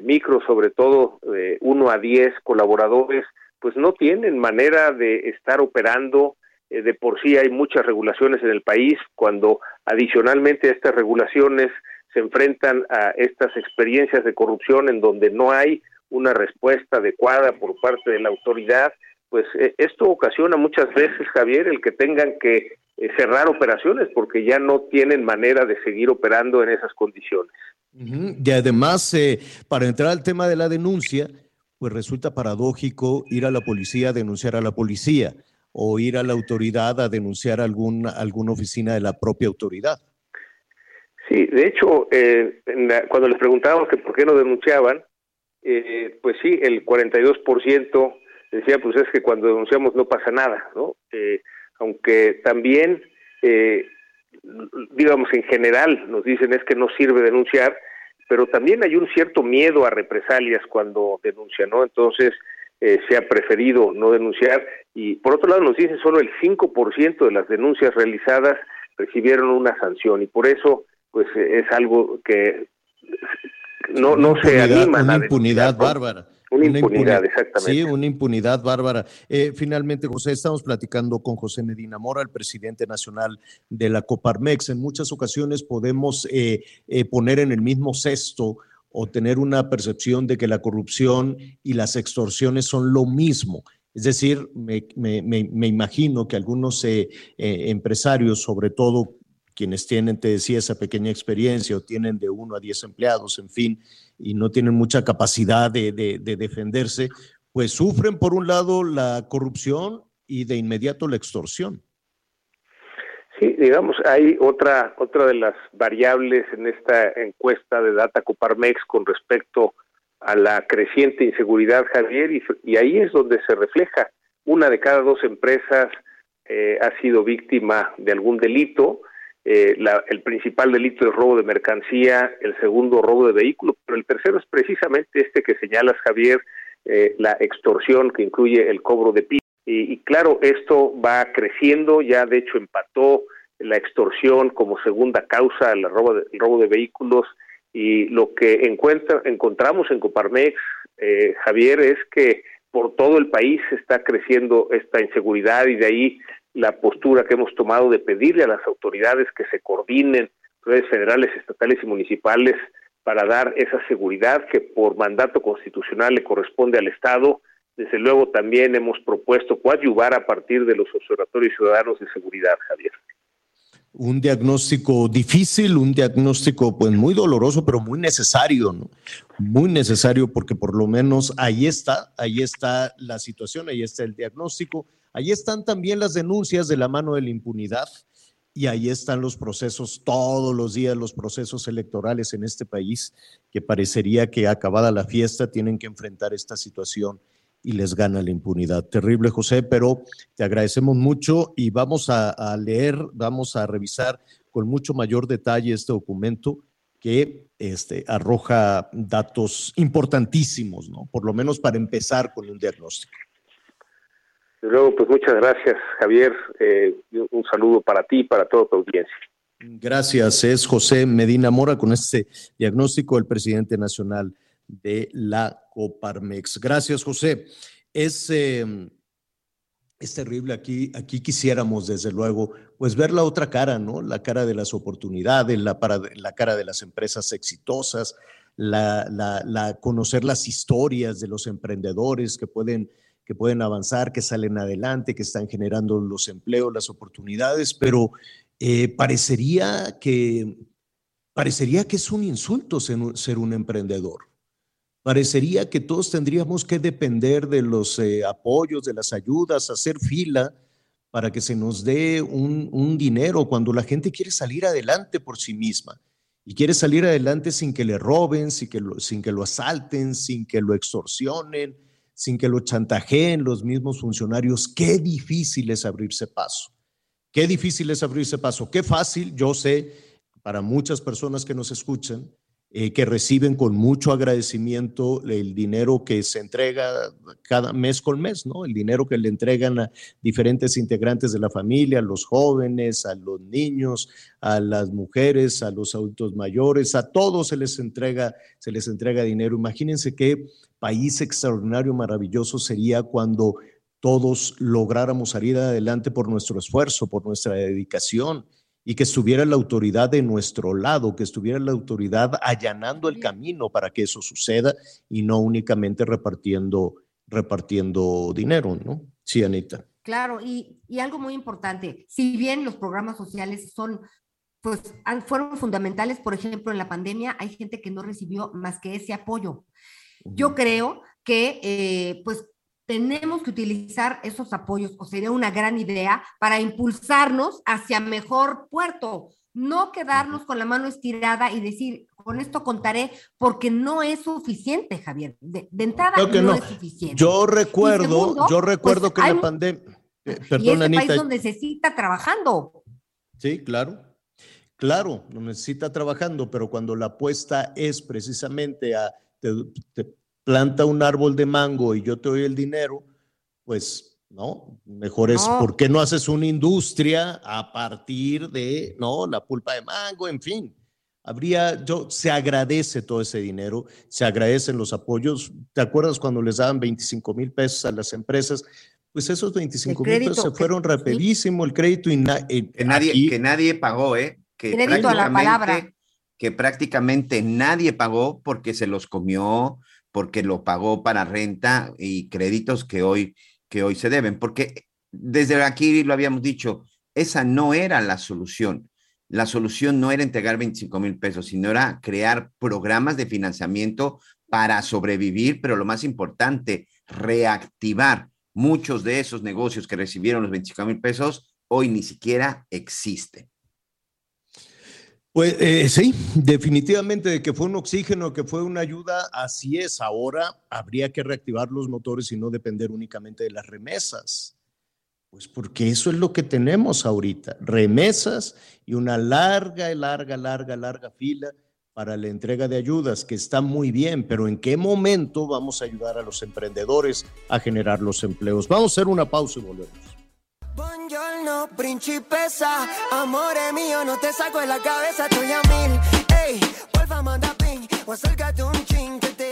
micro, sobre todo eh, uno a diez colaboradores, pues no tienen manera de estar operando. Eh, de por sí hay muchas regulaciones en el país, cuando adicionalmente a estas regulaciones se enfrentan a estas experiencias de corrupción en donde no hay una respuesta adecuada por parte de la autoridad, pues eh, esto ocasiona muchas veces, Javier, el que tengan que eh, cerrar operaciones porque ya no tienen manera de seguir operando en esas condiciones. Y además, eh, para entrar al tema de la denuncia, pues resulta paradójico ir a la policía a denunciar a la policía o ir a la autoridad a denunciar a algún, alguna oficina de la propia autoridad. Sí, de hecho, eh, cuando les preguntábamos que por qué no denunciaban, eh, pues sí, el 42% decía, pues es que cuando denunciamos no pasa nada, ¿no? Eh, aunque también, digamos, en general nos dicen es que no sirve denunciar, pero también hay un cierto miedo a represalias cuando denuncian, ¿no? Entonces, se ha preferido no denunciar y por otro lado nos dicen solo el 5% de las denuncias realizadas recibieron una sanción y por eso pues es algo que no, no se anima Una impunidad bárbara. Una impunidad, exactamente. Sí, una impunidad bárbara. Eh, finalmente, José, estamos platicando con José Medina Mora, el presidente nacional de la Coparmex. En muchas ocasiones podemos eh, eh, poner en el mismo cesto o tener una percepción de que la corrupción y las extorsiones son lo mismo. Es decir, me, me, me imagino que algunos empresarios, sobre todo quienes tienen, te decía, esa pequeña experiencia o tienen de uno a diez empleados, en fin, y no tienen mucha capacidad de, de, defenderse, pues sufren por un lado la corrupción y de inmediato la extorsión. Sí, digamos, hay otra, otra de las variables en esta encuesta de Data Coparmex con respecto a la creciente inseguridad, Javier, y, y ahí es donde se refleja. Una de cada dos empresas eh, ha sido víctima de algún delito, eh, el principal delito es robo de mercancía, el segundo robo de vehículo, pero el tercero es precisamente este que señalas, Javier, eh, la extorsión que incluye el cobro de PIB. Y, claro, esto va creciendo, ya de hecho empató la extorsión como segunda causa al robo de, robo de vehículos y lo que encuentra, encontramos en Coparmex, eh, Javier, es que por todo el país está creciendo esta inseguridad y de ahí la postura que hemos tomado de pedirle a las autoridades que se coordinen, redes federales, estatales y municipales, para dar esa seguridad que por mandato constitucional le corresponde al Estado. Desde luego también hemos propuesto coadyuvar a partir de los observatorios ciudadanos de seguridad, Javier. Un diagnóstico difícil, un diagnóstico pues muy doloroso, pero muy necesario, ¿no? Muy necesario porque por lo menos ahí está, ahí está la situación, ahí está el diagnóstico, Ahí están también las denuncias de la mano de la impunidad y ahí están los procesos, todos los días los procesos electorales en este país, que parecería que acabada la fiesta tienen que enfrentar esta situación y les gana la impunidad. Terrible, José, pero te agradecemos mucho y vamos a, leer, vamos a revisar con mucho mayor detalle este documento que este, arroja datos importantísimos, ¿no? Por lo menos para empezar con un diagnóstico. Luego, pues muchas gracias, Javier. Eh, un saludo para ti y para toda tu audiencia. Gracias. Es José Medina Mora con este diagnóstico del presidente nacional de la Coparmex. Gracias, José. Es, em, es terrible aquí. Aquí quisiéramos, desde luego, pues ver la otra cara, ¿no? La cara de las oportunidades, la, para, la cara de las empresas exitosas, la, la, conocer las historias de los emprendedores que pueden que pueden avanzar, que salen adelante, que están generando los empleos, las oportunidades, pero eh, parecería, que, parecería que es un insulto ser, un emprendedor. Parecería que todos tendríamos que depender de los eh, apoyos, de las ayudas, hacer fila para que se nos dé un, dinero cuando la gente quiere salir adelante por sí misma y quiere salir adelante sin que le roben, sin que sin que lo asalten, sin que lo extorsionen, sin que lo chantajeen los mismos funcionarios. Qué difícil es abrirse paso. Qué difícil es abrirse paso. Qué fácil, yo sé, para muchas personas que nos escuchan, eh, que reciben con mucho agradecimiento el dinero que se entrega cada mes con mes, ¿no? El dinero que le entregan a diferentes integrantes de la familia, a los jóvenes, a los niños, a las mujeres, a los adultos mayores, a todos se les entrega, se les entrega dinero. Imagínense qué país extraordinario, maravilloso sería cuando todos lográramos salir adelante por nuestro esfuerzo, por nuestra dedicación y que estuviera la autoridad de nuestro lado, que estuviera la autoridad allanando el camino para que eso suceda y no únicamente repartiendo, repartiendo dinero, ¿no? Sí, Anita. Claro, y, y algo muy importante, si bien los programas sociales son pues fueron fundamentales, por ejemplo, en la pandemia hay gente que no recibió más que ese apoyo. Yo creo que eh, pues tenemos que utilizar esos apoyos, o sería una gran idea, para impulsarnos hacia mejor puerto, no quedarnos con la mano estirada y decir, con esto contaré, porque no es suficiente, Javier. De, entrada no, es suficiente. Yo recuerdo, yo pues, recuerdo que la pandemia... Eh, y este país donde necesita trabajando. Sí, claro. Claro, lo necesita trabajando, pero cuando la apuesta es precisamente a planta un árbol de mango y yo te doy el dinero, pues no, mejor es, ¿por qué no haces una industria a partir de, no, la pulpa de mango, en fin? Habría, yo, se agradece todo ese dinero, se agradecen los apoyos. ¿Te acuerdas cuando les daban 25 mil pesos a las empresas? Pues esos 25 mil pesos se fueron rapidísimo, el crédito y eh, que, nadie, que nadie pagó, ¿eh? Que crédito a la palabra. Que prácticamente nadie pagó porque se los comió porque lo pagó para renta y créditos que hoy, que hoy se deben, porque desde aquí lo habíamos dicho, esa no era la solución. La solución no era entregar 25 mil pesos, sino era crear programas de financiamiento para sobrevivir, pero lo más importante, reactivar muchos de esos negocios que recibieron los 25 mil pesos, hoy ni siquiera existen. Pues eh, sí, definitivamente de que fue un oxígeno, que fue una ayuda, así es. Ahora habría que reactivar los motores y no depender únicamente de las remesas. Pues porque eso es lo que tenemos ahorita, remesas y una larga, larga, larga, larga fila para la entrega de ayudas, que está muy bien, pero ¿en qué momento vamos a ayudar a los emprendedores a generar los empleos? Vamos a hacer una pausa y volvemos. Buongiorno, principessa, amore mío, no te saco de la cabeza, estoy a mil. Ey, porfa, manda ping, o acércate un ching, que te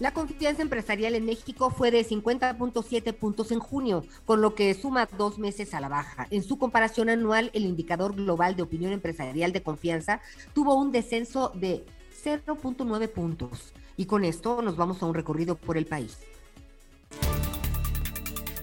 La confianza empresarial en México fue de 50.7 puntos en junio, con lo que suma dos meses a la baja. En su comparación anual, el indicador global de opinión empresarial de confianza tuvo un descenso de 0.9 puntos. Y con esto nos vamos a un recorrido por el país.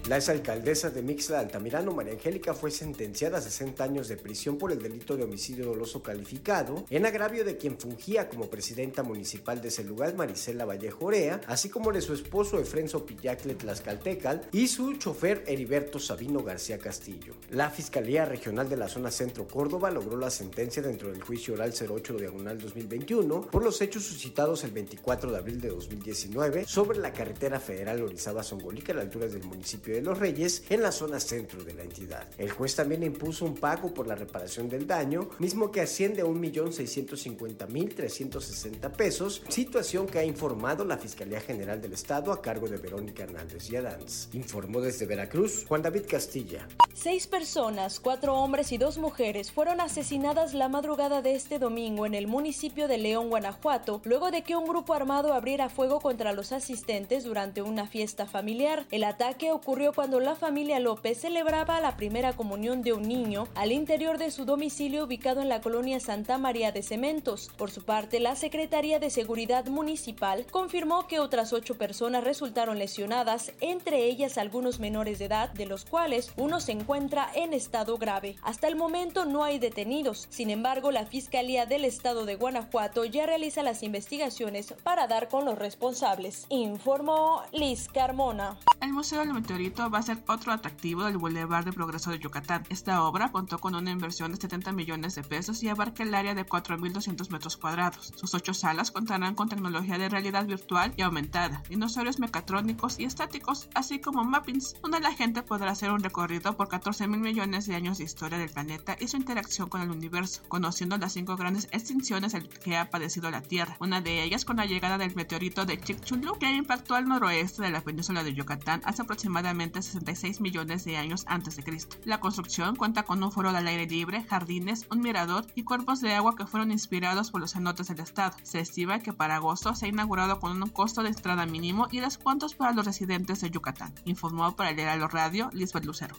La exalcaldesa de Mixla Altamirano, María Angélica, fue sentenciada a 60 años de prisión por el delito de homicidio doloso calificado en agravio de quien fungía como presidenta municipal de ese lugar, Marisela Vallejo Orea, así como de su esposo Efrenzo Pillacle Tlaxcaltecal y su chofer Heriberto Sabino García Castillo. La Fiscalía Regional de la Zona Centro Córdoba logró la sentencia dentro del juicio oral 08 diagonal 2021 por los hechos suscitados el 24 de abril de 2019 sobre la carretera federal Orizaba-Zongolica a la altura del municipio los Reyes en la zona centro de la entidad. El juez también impuso un pago por la reparación del daño, mismo que asciende a 1.650.360 pesos, situación que ha informado la Fiscalía General del Estado a cargo de Verónica Hernández y Adams. Informó desde Veracruz Juan David Castilla. Seis personas, cuatro hombres y dos mujeres fueron asesinadas la madrugada de este domingo en el municipio de León, Guanajuato, luego de que un grupo armado abriera fuego contra los asistentes durante una fiesta familiar. El ataque ocurrió cuando la familia López celebraba la primera comunión de un niño al interior de su domicilio ubicado en la colonia Santa María de Cementos. Por su parte, la Secretaría de Seguridad Municipal confirmó que otras ocho personas resultaron lesionadas, entre ellas algunos menores de edad, de los cuales uno se encuentra en estado grave. Hasta el momento no hay detenidos. Sin embargo, la Fiscalía del Estado de Guanajuato ya realiza las investigaciones para dar con los responsables. Informó Liz Carmona. El Museo del Meteorito va a ser otro atractivo del Boulevard de Progreso de Yucatán. Esta obra contó con una inversión de 70 millones de pesos y abarca el área de 4.200 metros cuadrados. Sus ocho salas contarán con tecnología de realidad virtual y aumentada, dinosaurios mecatrónicos y estáticos, así como mappings, donde la gente podrá hacer un recorrido por 14 mil millones de años de historia del planeta y su interacción con el universo, conociendo las cinco grandes extinciones que ha padecido la Tierra, una de ellas con la llegada del meteorito de Chicxulub que impactó al noroeste de la península de Yucatán hace aproximadamente 66 millones de años antes de Cristo. La construcción cuenta con un foro al aire libre, jardines, un mirador y cuerpos de agua que fueron inspirados por los cenotes del estado. Se estima que para agosto se ha inaugurado con un costo de entrada mínimo y descuentos para los residentes de Yucatán, informó para el Heraldo Radio Lisbeth Lucero.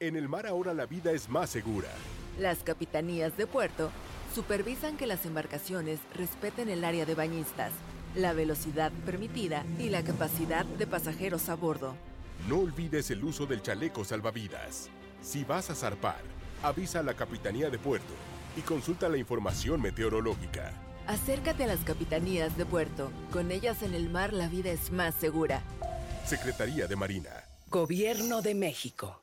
En el mar ahora la vida es más segura. Las capitanías de puerto supervisan que las embarcaciones respeten el área de bañistas, la velocidad permitida y la capacidad de pasajeros a bordo. No olvides el uso del chaleco salvavidas. Si vas a zarpar, avisa a la Capitanía de Puerto y consulta la información meteorológica. Acércate a las capitanías de puerto. Con ellas en el mar la vida es más segura. Secretaría de Marina. Gobierno de México.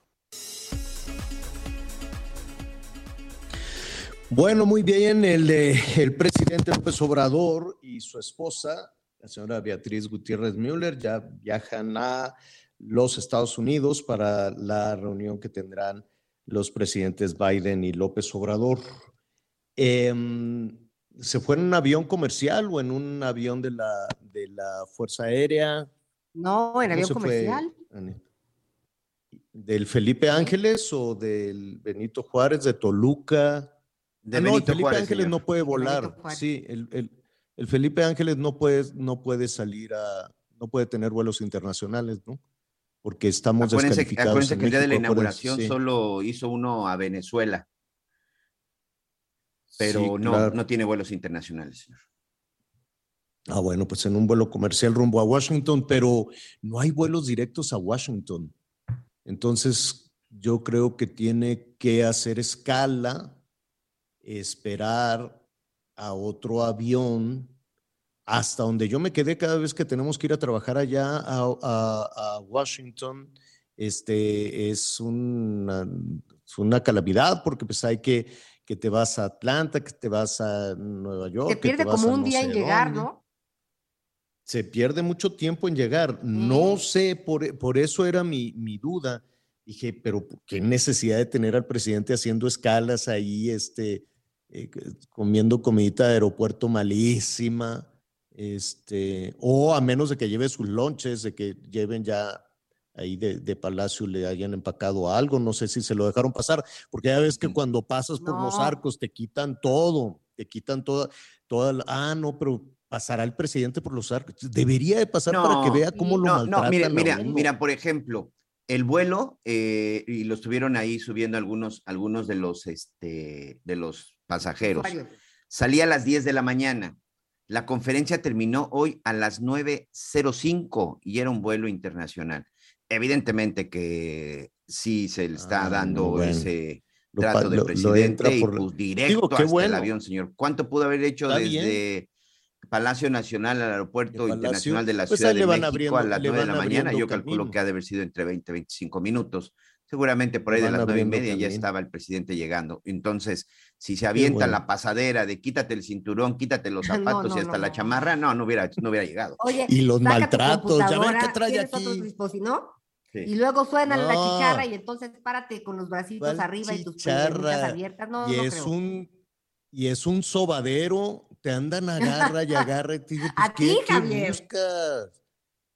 Bueno, muy bien, el, el presidente López Obrador y su esposa, la señora Beatriz Gutiérrez Müller, ya viajan a los Estados Unidos para la reunión que tendrán los presidentes Biden y López Obrador. Em, ¿Se fue en un avión comercial o en un avión de la, de la Fuerza Aérea? No, en avión comercial. ¿Del Felipe Ángeles o del Benito Juárez de Toluca? De Ah, no, Benito el Felipe Juárez, Ángeles señor. no puede volar. Sí, el, el- el Felipe Ángeles no puede, no puede salir a, no puede tener vuelos internacionales, ¿no? Porque estamos Acuérdense, descalificados. acuérdense en que el día de la inauguración sí. solo hizo uno a Venezuela, pero Sí, no, claro. no tiene vuelos internacionales, señor. Ah, bueno, pues en un vuelo comercial rumbo a Washington, pero no hay vuelos directos a Washington. Entonces, yo creo que tiene que hacer escala, esperar a otro avión hasta donde yo me quedé cada vez que tenemos que ir a trabajar allá a, a- a Washington. Este es una, es una calamidad porque pues hay que que te vas a Atlanta, que te vas a Nueva York. Que pierde vas como un no día en llegar, dónde ¿no? se pierde mucho tiempo en llegar. No sé, por, por eso era mi, mi duda. Dije, pero qué necesidad de tener al presidente haciendo escalas ahí, este, eh, comiendo comidita de aeropuerto malísima, este, o a menos de que lleve sus lonches, de que lleven ya ahí de, de Palacio le hayan empacado algo, no sé si se lo dejaron pasar, porque ya ves que cuando pasas por los arcos te quitan todo, te quitan toda, toda, la- ah, no, pero pasará el presidente por los arcos, debería de pasar para que vea cómo lo no, maltratan no, mira, mira, mira, por ejemplo, el vuelo, eh, y lo estuvieron ahí subiendo algunos, algunos de los, este, de los pasajeros. Usuarios. Salía a las 10 de la mañana. La conferencia terminó hoy a las 9.05 y era un vuelo internacional. Evidentemente que sí se le está Ah, dando bueno. ese Lo trato de lo- lo presidente entra y por- pues Digo, directo qué hasta el bueno. avión, señor. ¿Cuánto pudo haber hecho Está bien. desde Palacio Nacional al Aeropuerto Palacio, Internacional de la pues Ciudad de México abriendo- a las le 9 de la mañana? Yo calculo camino. que ha de haber sido entre 20 y 25 minutos. Seguramente por ahí de las nueve y media ya estaba el presidente llegando. Entonces, si se avienta bueno. la pasadera de quítate el cinturón, quítate los *laughs* zapatos no, y hasta no, la no. chamarra, no, no hubiera, no hubiera llegado. Oye, Y los maltratos, ya ven qué trae aquí. disposi- ¿no? Sí. Y luego suena la chicharra y entonces párate con los bracitos ¿Cuál arriba y tus abiertas. No, y no es creo. un y es un sobadero, te andan agarra y agarra y te digo, *laughs* pues, A ¿qué, ti, qué buscas?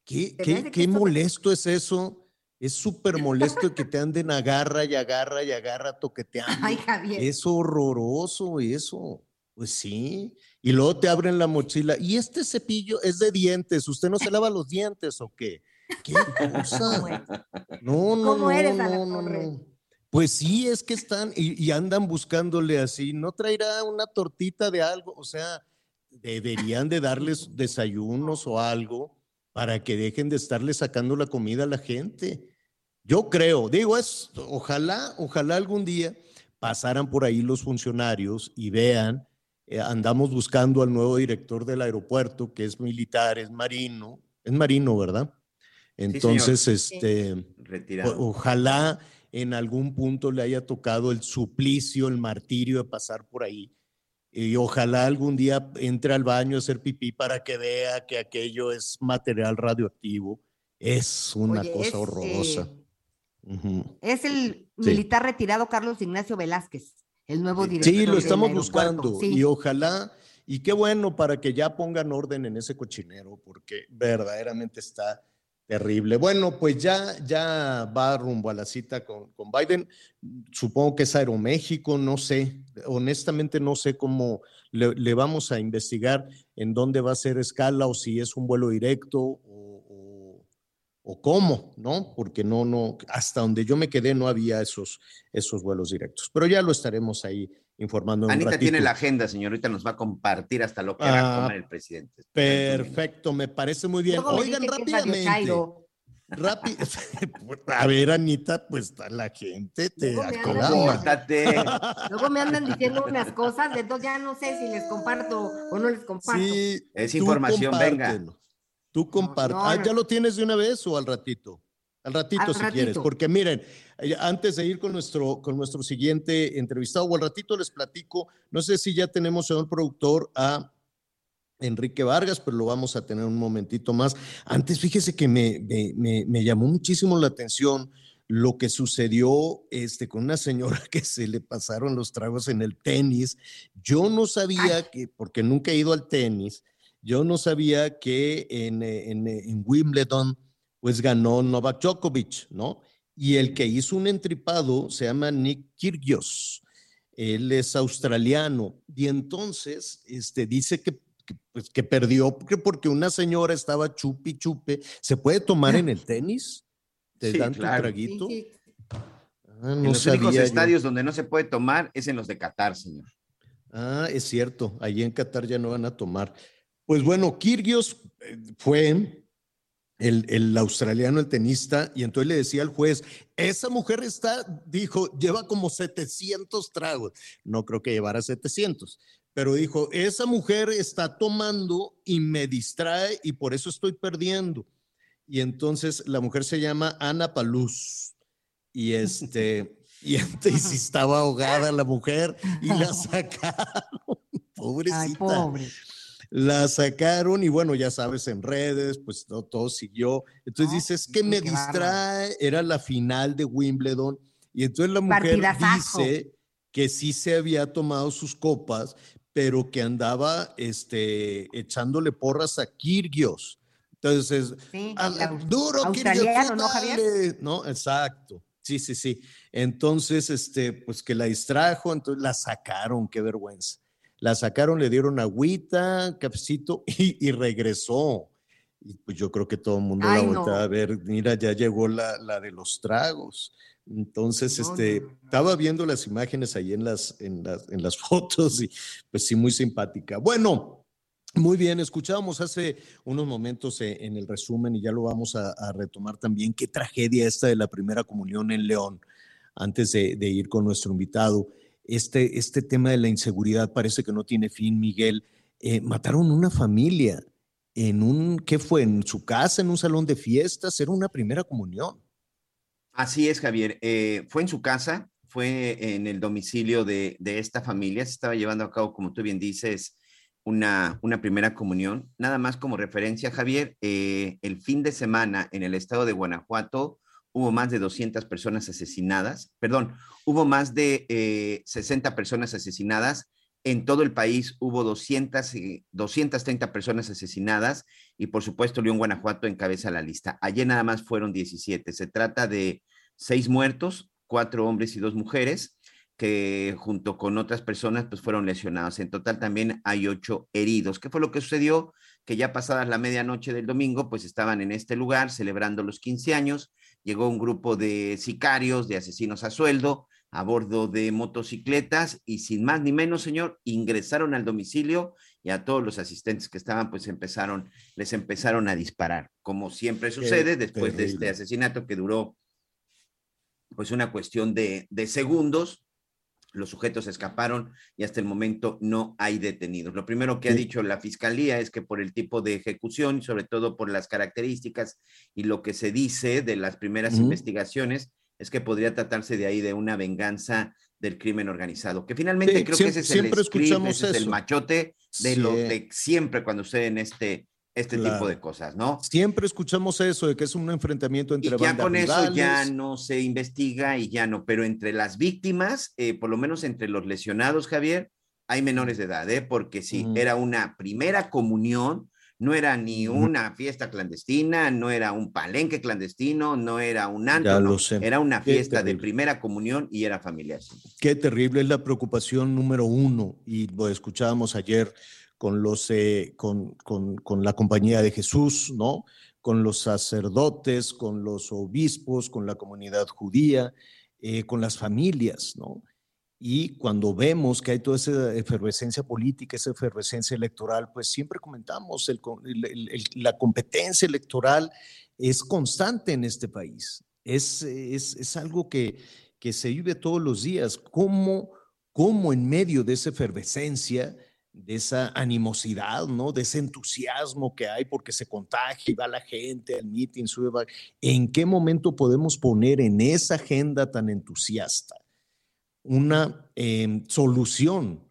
¿Qué, qué, molesto es eso? Es súper molesto que te anden agarra y agarra y agarra toqueteando. Ay, Javier. Es horroroso eso. Pues sí. Y luego te abren la mochila. ¿Y este cepillo es de dientes? ¿Usted no se lava los dientes o qué? ¿Qué cosa? No, no, ¿Cómo no, eres, no, no, Torres? no. Pues sí, es que están y, y andan buscándole así. ¿No traerá una tortita de algo? O sea, deberían de darles desayunos o algo para que dejen de estarle sacando la comida a la gente. Yo creo, digo, es, ojalá, ojalá algún día pasaran por ahí los funcionarios y vean, eh, andamos buscando al nuevo director del aeropuerto, que es militar, es marino, es marino, ¿verdad? Entonces, este, o- ojalá en algún punto le haya tocado el suplicio, el martirio de pasar por ahí. Y ojalá algún día entre al baño a hacer pipí para que vea que aquello es material radioactivo. Es una Oye, cosa es, horrorosa. Es el Sí. militar retirado Carlos Ignacio Velázquez, el nuevo director. Sí, lo estamos buscando Sí. y ojalá, y qué bueno para que ya pongan orden en ese cochinero, porque verdaderamente está terrible. Bueno, pues ya, ya va rumbo a la cita con, con Biden. Supongo que es Aeroméxico, no sé, honestamente no sé cómo le, le vamos a investigar en dónde va a ser escala o si es un vuelo directo o cómo, ¿no? Porque no, no, hasta donde yo me quedé no había esos, esos vuelos directos, pero ya lo estaremos ahí informando. en un Anita tiene la agenda, señorita, nos va a compartir hasta lo que va a Ah, comer el presidente. Perfecto, me parece muy bien. Luego Oigan, rápidamente. Rápido. *laughs* A ver, Anita, pues la gente te Luego me andan aclama. Compórtate. *laughs* Luego me andan diciendo unas cosas, entonces ya no sé si les comparto o no les comparto. Sí, Es información, venga. Tú comparte. no, ah. ¿ya lo tienes de una vez o al ratito? Al ratito, Al si ratito. quieres. Porque miren, eh, antes de ir con nuestro, con nuestro siguiente entrevistado, o al ratito les platico, no sé si ya tenemos, señor productor, a Enrique Vargas, pero lo vamos a tener un momentito más. Antes, fíjese que me, me- me- me llamó muchísimo la atención lo que sucedió este, con una señora *laughs* que se le pasaron los tragos en el tenis. Yo no sabía que, porque nunca he ido al tenis, yo no sabía que en, eh, en, eh, en Wimbledon, pues ganó Novak Djokovic, ¿no? Y el que hizo un entripado se llama Nick Kyrgios. Él es australiano y entonces este, dice que, que, pues, que perdió porque, porque una señora estaba chupi chupe. ¿Se puede tomar en el tenis? ¿Te Sí, dan tu claro. traguito? Sí, sí. Ah, En los únicos yo. estadios donde no se puede tomar es en los de Qatar, señor. Ah, es cierto, allí en Qatar ya no van a tomar. Pues bueno, Kyrgios eh, fue el, el australiano, el tenista, y entonces le decía al juez, esa mujer está, dijo, lleva como 700 tragos. No creo que llevara 700, pero dijo, esa mujer está tomando y me distrae y por eso estoy perdiendo. Y entonces la mujer se llama Ana Paluz. Y este, *laughs* y entonces estaba ahogada la mujer y la *laughs* sacaron. Pobrecita. Ay, pobre. La sacaron y bueno, ya sabes, en redes, pues no, todo siguió. Entonces dice, es que me qué distrae, era la final de Wimbledon. Y entonces la mujer Partidazazo. dice que sí se había tomado sus copas, pero que andaba este, echándole porras a Kirgios. Entonces, Sí, a- la- duro, tú ¿no, Javier? ¿no? Exacto. Sí, sí, sí. Entonces, este, pues que la distrajo, entonces la sacaron, qué vergüenza. La sacaron, le dieron agüita, cafecito *laughs* y, y regresó. Y pues yo creo que todo el mundo Ay, la no. volteaba a ver, mira, ya llegó la, la de los tragos. Entonces, No, este, no. estaba viendo las imágenes ahí en las, en las, en las *laughs* fotos y pues sí, muy simpática. Bueno, muy bien, escuchábamos hace unos momentos eh, en el resumen y ya lo vamos a, a retomar también. Qué tragedia esta de la primera comunión en León, antes de, de ir con nuestro invitado. Este, este tema de la inseguridad parece que no tiene fin, Miguel. Eh, mataron una familia en un, ¿qué fue? En su casa, en un salón de fiestas, era una primera comunión. Así es, Javier. Eh, fue en su casa, fue en el domicilio de, de esta familia. Se estaba llevando a cabo, como tú bien dices, una, una primera comunión. Nada más como referencia, Javier, eh, el fin de semana en el estado de Guanajuato hubo más de 200 personas asesinadas, perdón, hubo más de eh, 60 personas asesinadas. En todo el país hubo 200, y- 230 personas asesinadas y por supuesto León, Guanajuato encabeza la lista. Ayer nada más fueron 17. Se trata de seis muertos, cuatro hombres y dos mujeres. que junto con otras personas pues fueron lesionados. En total también hay ocho heridos. ¿Qué fue lo que sucedió? Que ya pasadas la medianoche del domingo pues estaban en este lugar celebrando los 15 años. Llegó un grupo de sicarios, de asesinos a sueldo, a bordo de motocicletas y sin más ni menos, señor, ingresaron al domicilio y a todos los asistentes que estaban, pues empezaron, les empezaron a disparar, como siempre sucede después de este asesinato que duró pues una cuestión de, de segundos los sujetos escaparon y hasta el momento no hay detenidos. Lo primero que ha dicho la fiscalía es que por el tipo de ejecución y sobre todo por las características y lo que se dice de las primeras investigaciones es que podría tratarse de ahí de una venganza del crimen organizado, que finalmente creo que ese es el script, ese es el machote de lo de siempre cuando en este este tipo de cosas, ¿no? Siempre escuchamos eso, de que es un enfrentamiento entre y ya con eso ya no se investiga y ya no, pero entre las víctimas, eh, por lo menos entre los lesionados, Javier, hay menores de edad, ¿eh? Porque sí, era una primera comunión, no era ni una fiesta clandestina, no era un palenque clandestino, no era un antro, era una fiesta de primera comunión y era familiar. Qué terrible es la preocupación número uno, y lo escuchábamos ayer con, los, eh, con, con, la compañía de Jesús, ¿no? con los sacerdotes, con los obispos, con la comunidad judía, eh, con las familias, ¿no? Y cuando vemos que hay toda esa efervescencia política, esa efervescencia electoral, pues siempre comentamos, el, la competencia electoral es constante en este país. Es, es, es algo que, que, se vive todos los días. ¿Cómo, cómo en medio de esa efervescencia de esa animosidad, ¿no? De ese entusiasmo que hay porque se contagia y va la gente al meeting, sube, ¿En qué momento podemos poner en esa agenda tan entusiasta una em, solución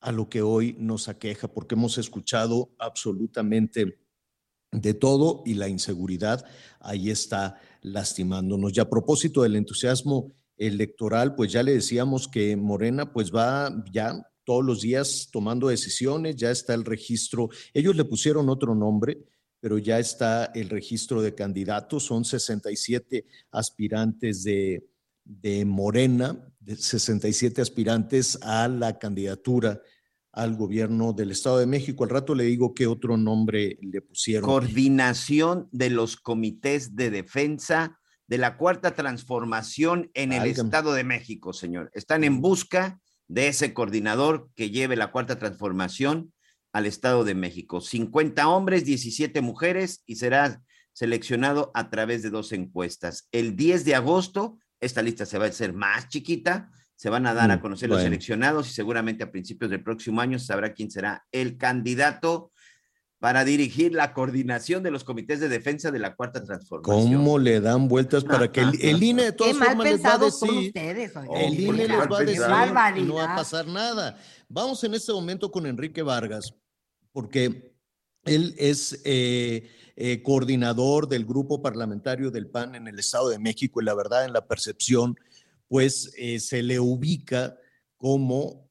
a lo que hoy nos aqueja? Porque hemos escuchado absolutamente de todo y la inseguridad ahí está lastimándonos. Y a propósito del entusiasmo electoral, pues ya le decíamos que Morena pues va ya todos los días tomando decisiones, ya está el registro, ellos le pusieron otro nombre, pero ya está el registro de candidatos, son 67 aspirantes de, de Morena, de 67 aspirantes a la candidatura al gobierno del Estado de México. Al rato le digo qué otro nombre le pusieron. Coordinación de los comités de defensa de la cuarta transformación en el Estado de México, señor. Están en busca de ese coordinador que lleve la cuarta transformación al Estado de México. 50 hombres, 17 mujeres y será seleccionado a través de dos encuestas. El 10 de agosto, esta lista se va a hacer más chiquita, se van a dar a mm, conocer los seleccionados y seguramente a principios del próximo año sabrá quién será el candidato para dirigir la coordinación de los comités de defensa de la cuarta transformación. ¿Cómo le dan vueltas para que el, *laughs* INE de todas formas les va a decir? el INE les va a decir no va a pasar nada. Vamos en este momento con Enrique Vargas, porque él es eh, eh, coordinador del grupo parlamentario del PAN en el Estado de México y la verdad en la percepción, pues eh, se le ubica como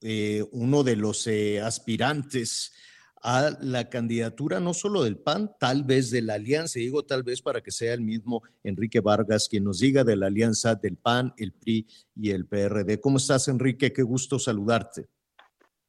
uno de los aspirantes a la candidatura no solo del PAN, tal vez de la alianza, digo tal vez para que sea el mismo Enrique Vargas quien nos diga de la alianza del PAN, el PRI y el PRD. ¿Cómo estás, Enrique? Qué gusto saludarte.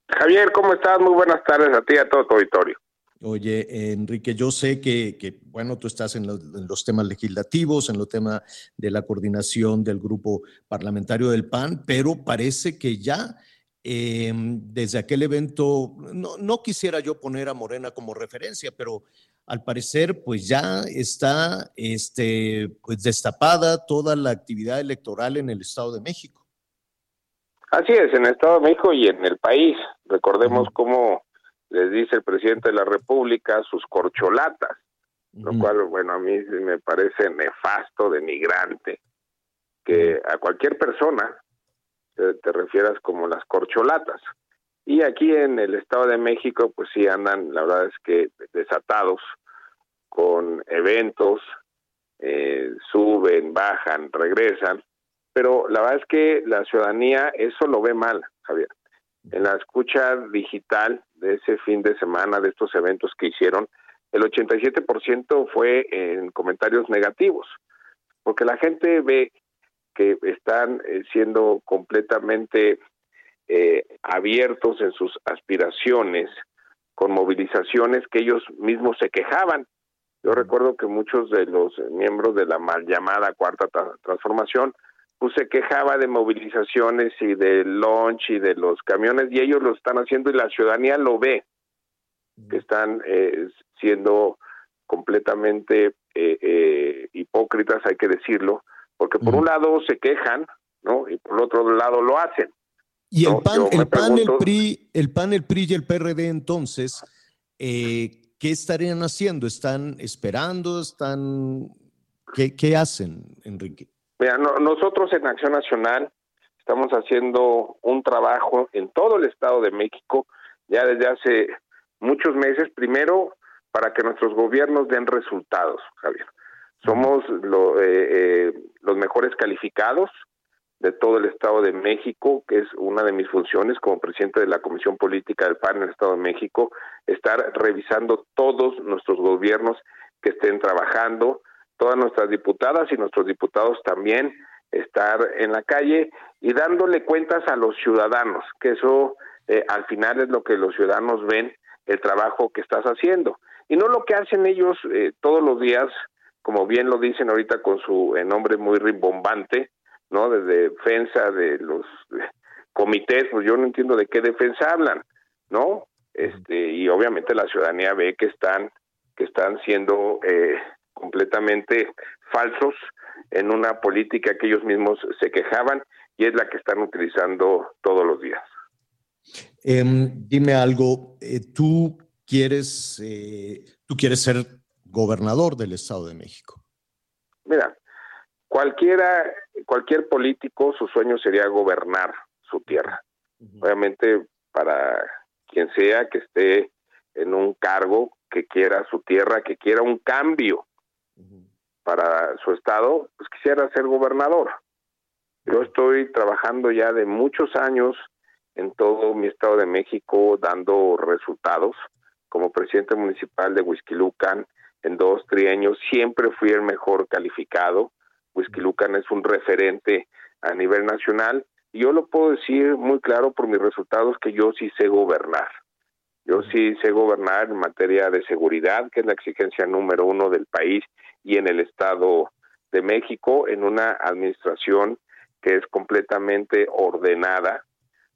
Javier, ¿cómo estás? Muy buenas tardes a ti y a todo tu auditorio. Oye, Enrique, yo sé que, que bueno, tú estás en los, en los, temas legislativos, en los temas de la coordinación del grupo parlamentario del PAN, pero parece que ya Em, desde aquel evento, no, quisiera yo poner a Morena como referencia, pero al parecer pues ya está este, pues destapada toda la actividad electoral en el Estado de México. Así es, en el Estado de México y en el país. Recordemos cómo les dice el presidente de la República sus corcholatas, lo cual, bueno, a mí me parece nefasto, denigrante, que a cualquier persona te, refieras como las corcholatas. Y aquí en el Estado de México, pues sí andan, la verdad es que desatados con eventos, eh, suben, bajan, regresan, pero la verdad es que la ciudadanía eso lo ve mal, Javier. En la escucha digital de ese fin de semana, de estos eventos que hicieron, el 87% fue en comentarios negativos, porque la gente ve que están eh, siendo completamente eh, abiertos en sus aspiraciones, con movilizaciones que ellos mismos se quejaban. Yo recuerdo que muchos de los miembros de la mal llamada Cuarta Transformación, pues se quejaba de movilizaciones y de launch y de los camiones y ellos lo están haciendo y la ciudadanía lo ve, que están eh, siendo completamente eh, hipócritas, hay que decirlo, porque por un lado se quejan, ¿no? Y por otro lado lo hacen. Y el PAN, el, PAN el PRI, el PAN, el PRI y el PRD entonces, eh, ¿qué estarían haciendo? ¿Están esperando? ¿Están qué, qué hacen, Enrique? Mira, nosotros en Acción Nacional estamos haciendo un trabajo en todo el Estado de México ya desde hace muchos meses. Primero, para que nuestros gobiernos den resultados, Javier. Somos lo, eh, eh, los mejores calificados de todo el Estado de México, que es una de mis funciones como presidente de la Comisión Política del PAN en el Estado de México, estar revisando todos nuestros gobiernos que estén trabajando, todas nuestras diputadas y nuestros diputados también estar en la calle y dándole cuentas a los ciudadanos, que eso eh, al final es lo que los ciudadanos ven, el trabajo que estás haciendo. Y no lo que hacen ellos eh, todos los días, como bien lo dicen ahorita con su eh, nombre muy rimbombante, ¿no? De defensa de los comités, pues yo no entiendo de qué defensa hablan, ¿no? Este, y obviamente la ciudadanía ve que están, que están siendo eh, completamente falsos en una política que ellos mismos se quejaban y es la que están utilizando todos los días. Em, dime algo, tú quieres, eh, tú quieres ser gobernador del Estado de México. Mira, cualquiera, cualquier político, su sueño sería gobernar su tierra. Obviamente, para quien sea que esté en un cargo, que quiera su tierra, que quiera un cambio para su estado, pues quisiera ser gobernador. Yo estoy trabajando ya de muchos años en todo mi estado de México dando resultados como presidente municipal de Huizquilucan en dos trienios, siempre fui el mejor calificado. Huizquilucan es un referente a nivel nacional y yo lo puedo decir muy claro por mis resultados que yo sí sé gobernar. Yo sí sé gobernar en materia de seguridad, que es la exigencia número uno del país y en el Estado de México, en una administración que es completamente ordenada,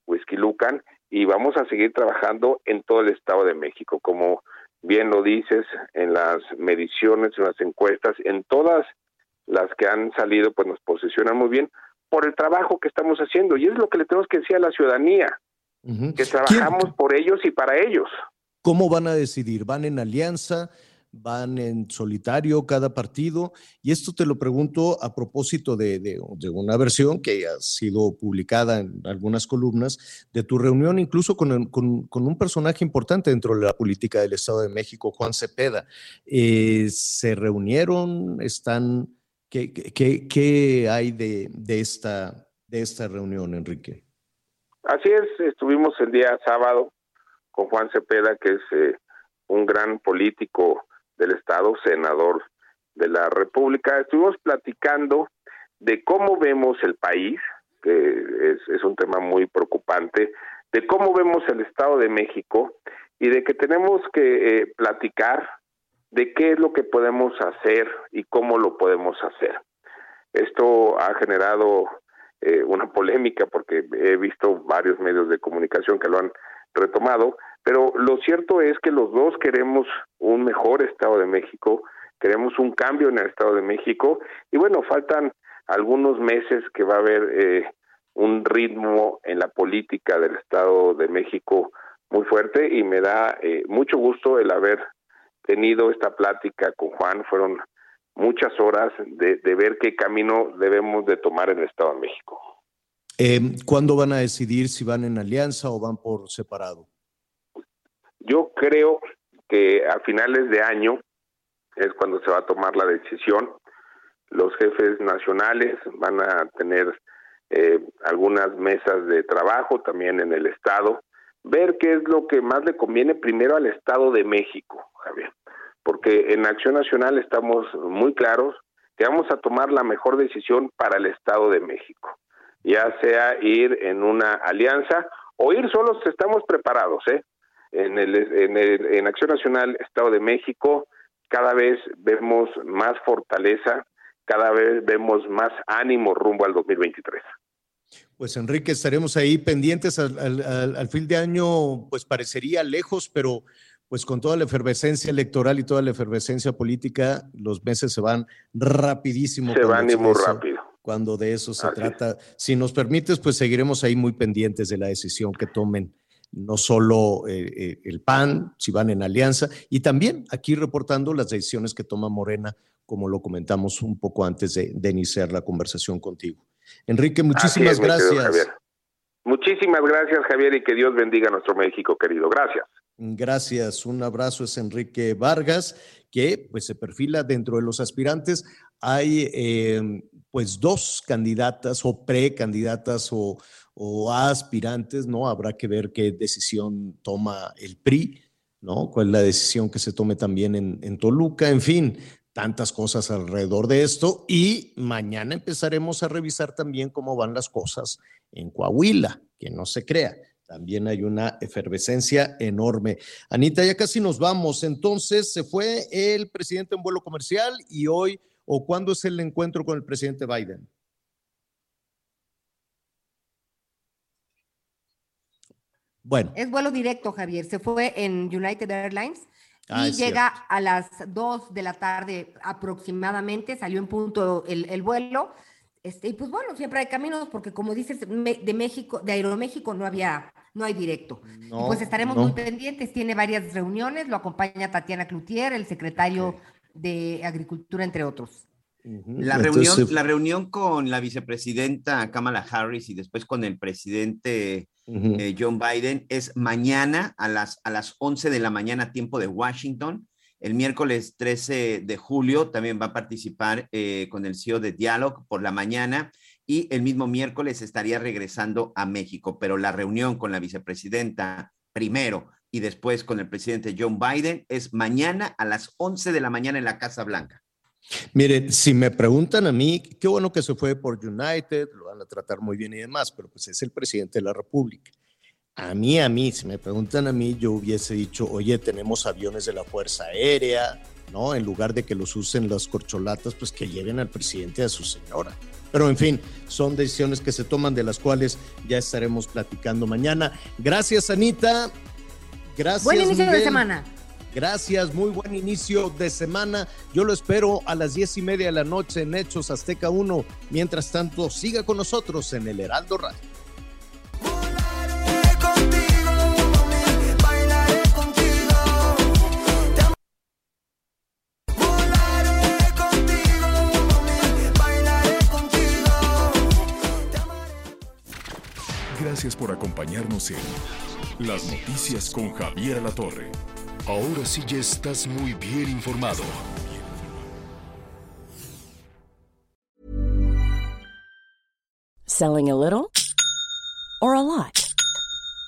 Huizquilucan, y vamos a seguir trabajando en todo el Estado de México, como bien lo dices, en las mediciones, en las encuestas, en todas las que han salido, pues nos posicionan muy bien por el trabajo que estamos haciendo. Y es lo que le tenemos que decir a la ciudadanía, que trabajamos por ellos y para ellos. ¿Cómo van a decidir? ¿Van en alianza? Van en solitario cada partido. Y esto te lo pregunto a propósito de, una versión que ha sido publicada en algunas columnas de tu reunión incluso con, un personaje importante dentro de la política del Estado de México, Juan Cepeda. Eh, ¿Se reunieron? ¿Están? ¿Qué, qué, hay de, esta, de esta reunión, Enrique? Así es, estuvimos el día sábado con Juan Cepeda, que es eh, un gran político del Estado, senador de la República. Estuvimos platicando de cómo vemos el país, que es, un tema muy preocupante, de cómo vemos el Estado de México y de que tenemos que eh, platicar de qué es lo que podemos hacer y cómo lo podemos hacer. Esto ha generado eh, una polémica porque he visto varios medios de comunicación que lo han retomado, pero lo cierto es que los dos queremos un mejor Estado de México, queremos un cambio en el Estado de México y bueno, faltan algunos meses que va a haber eh, un ritmo en la política del Estado de México muy fuerte y me da eh, mucho gusto el haber tenido esta plática con Juan. Fueron muchas horas de, ver qué camino debemos de tomar en el Estado de México. Eh, ¿Cuándo van a decidir si van en alianza o van por separado? Yo creo que a finales de año es cuando se va a tomar la decisión. Los jefes nacionales van a tener eh, algunas mesas de trabajo también en el Estado, ver qué es lo que más le conviene primero al Estado de México, Javier, porque en Acción Nacional estamos muy claros que vamos a tomar la mejor decisión para el Estado de México, ya sea ir en una alianza o ir solos estamos preparados, ¿eh? En, el, en, el, en Acción Nacional Estado de México cada vez vemos más fortaleza, cada vez vemos más ánimo rumbo al 2023. Pues Enrique, estaremos ahí pendientes al, al, al, fin de año, pues parecería lejos, pero pues con toda la efervescencia electoral y toda la efervescencia política, los meses se van rapidísimo. Se van y muy rápido. Cuando de eso se trata. Si nos permites, pues seguiremos ahí muy pendientes de la decisión que tomen no solo eh, eh, el PAN, si van en alianza, y también aquí reportando las decisiones que toma Morena, como lo comentamos un poco antes de, de iniciar la conversación contigo. Enrique, muchísimas es, gracias. Muchísimas gracias, Javier, y que Dios bendiga a nuestro México, querido. Gracias. Gracias, un abrazo es Enrique Vargas, que pues se perfila dentro de los aspirantes. Hay eh, pues dos candidatas o precandidatas o, o aspirantes, ¿no? Habrá que ver qué decisión toma el PRI, ¿no? Cuál es la decisión que se tome también en, en Toluca, en fin, tantas cosas alrededor de esto. Y mañana empezaremos a revisar también cómo van las cosas en Coahuila, que no se crea también hay una efervescencia enorme. Anita, ya casi nos vamos. Entonces, se fue el presidente en vuelo comercial y hoy, o cuándo es el encuentro con el presidente Biden? Bueno. Es vuelo directo, Javier. Se fue en United Airlines ah, y llega cierto. a las 2 de la tarde aproximadamente. Salió en punto el, el vuelo. Este, y pues bueno, siempre hay caminos, porque como dices, de México, de Aeroméxico no había, no hay directo. No, pues estaremos no. muy pendientes, tiene varias reuniones, lo acompaña Tatiana Cloutier, el secretario okay. De Agricultura, entre otros. La reunión, la reunión con la vicepresidenta Kamala Harris y después con el presidente uh -huh. eh, John Biden es mañana a las, a las 11 de la mañana, tiempo de Washington. El miércoles 13 de julio también va a participar eh, con el CEO de Dialog por la mañana y el mismo miércoles estaría regresando a México, pero la reunión con la vicepresidenta primero y después con el presidente John Biden es mañana a las 11 de la mañana en la Casa Blanca. Miren, si me preguntan a mí, qué bueno que se fue por United, lo van a tratar muy bien y demás, pero pues es el presidente de la República. A mí, a mí, si me preguntan a mí, yo hubiese dicho, oye, tenemos aviones de la Fuerza Aérea, ¿no? En lugar de que los usen las corcholatas, pues que lleven al presidente a su señora. Pero en fin, son decisiones que se toman de las cuales ya estaremos platicando mañana. Gracias, Anita. Gracias. Buen inicio Miguel. de semana. Gracias, muy buen inicio de semana. Yo lo espero a las diez y media de la noche en Hechos Azteca 1. Mientras tanto, siga con nosotros en el Heraldo Radio. Gracias por acompañarnos en Las Noticias con Javier La Torre. Ahora sí ya estás muy bien informado. Selling a little or a lot?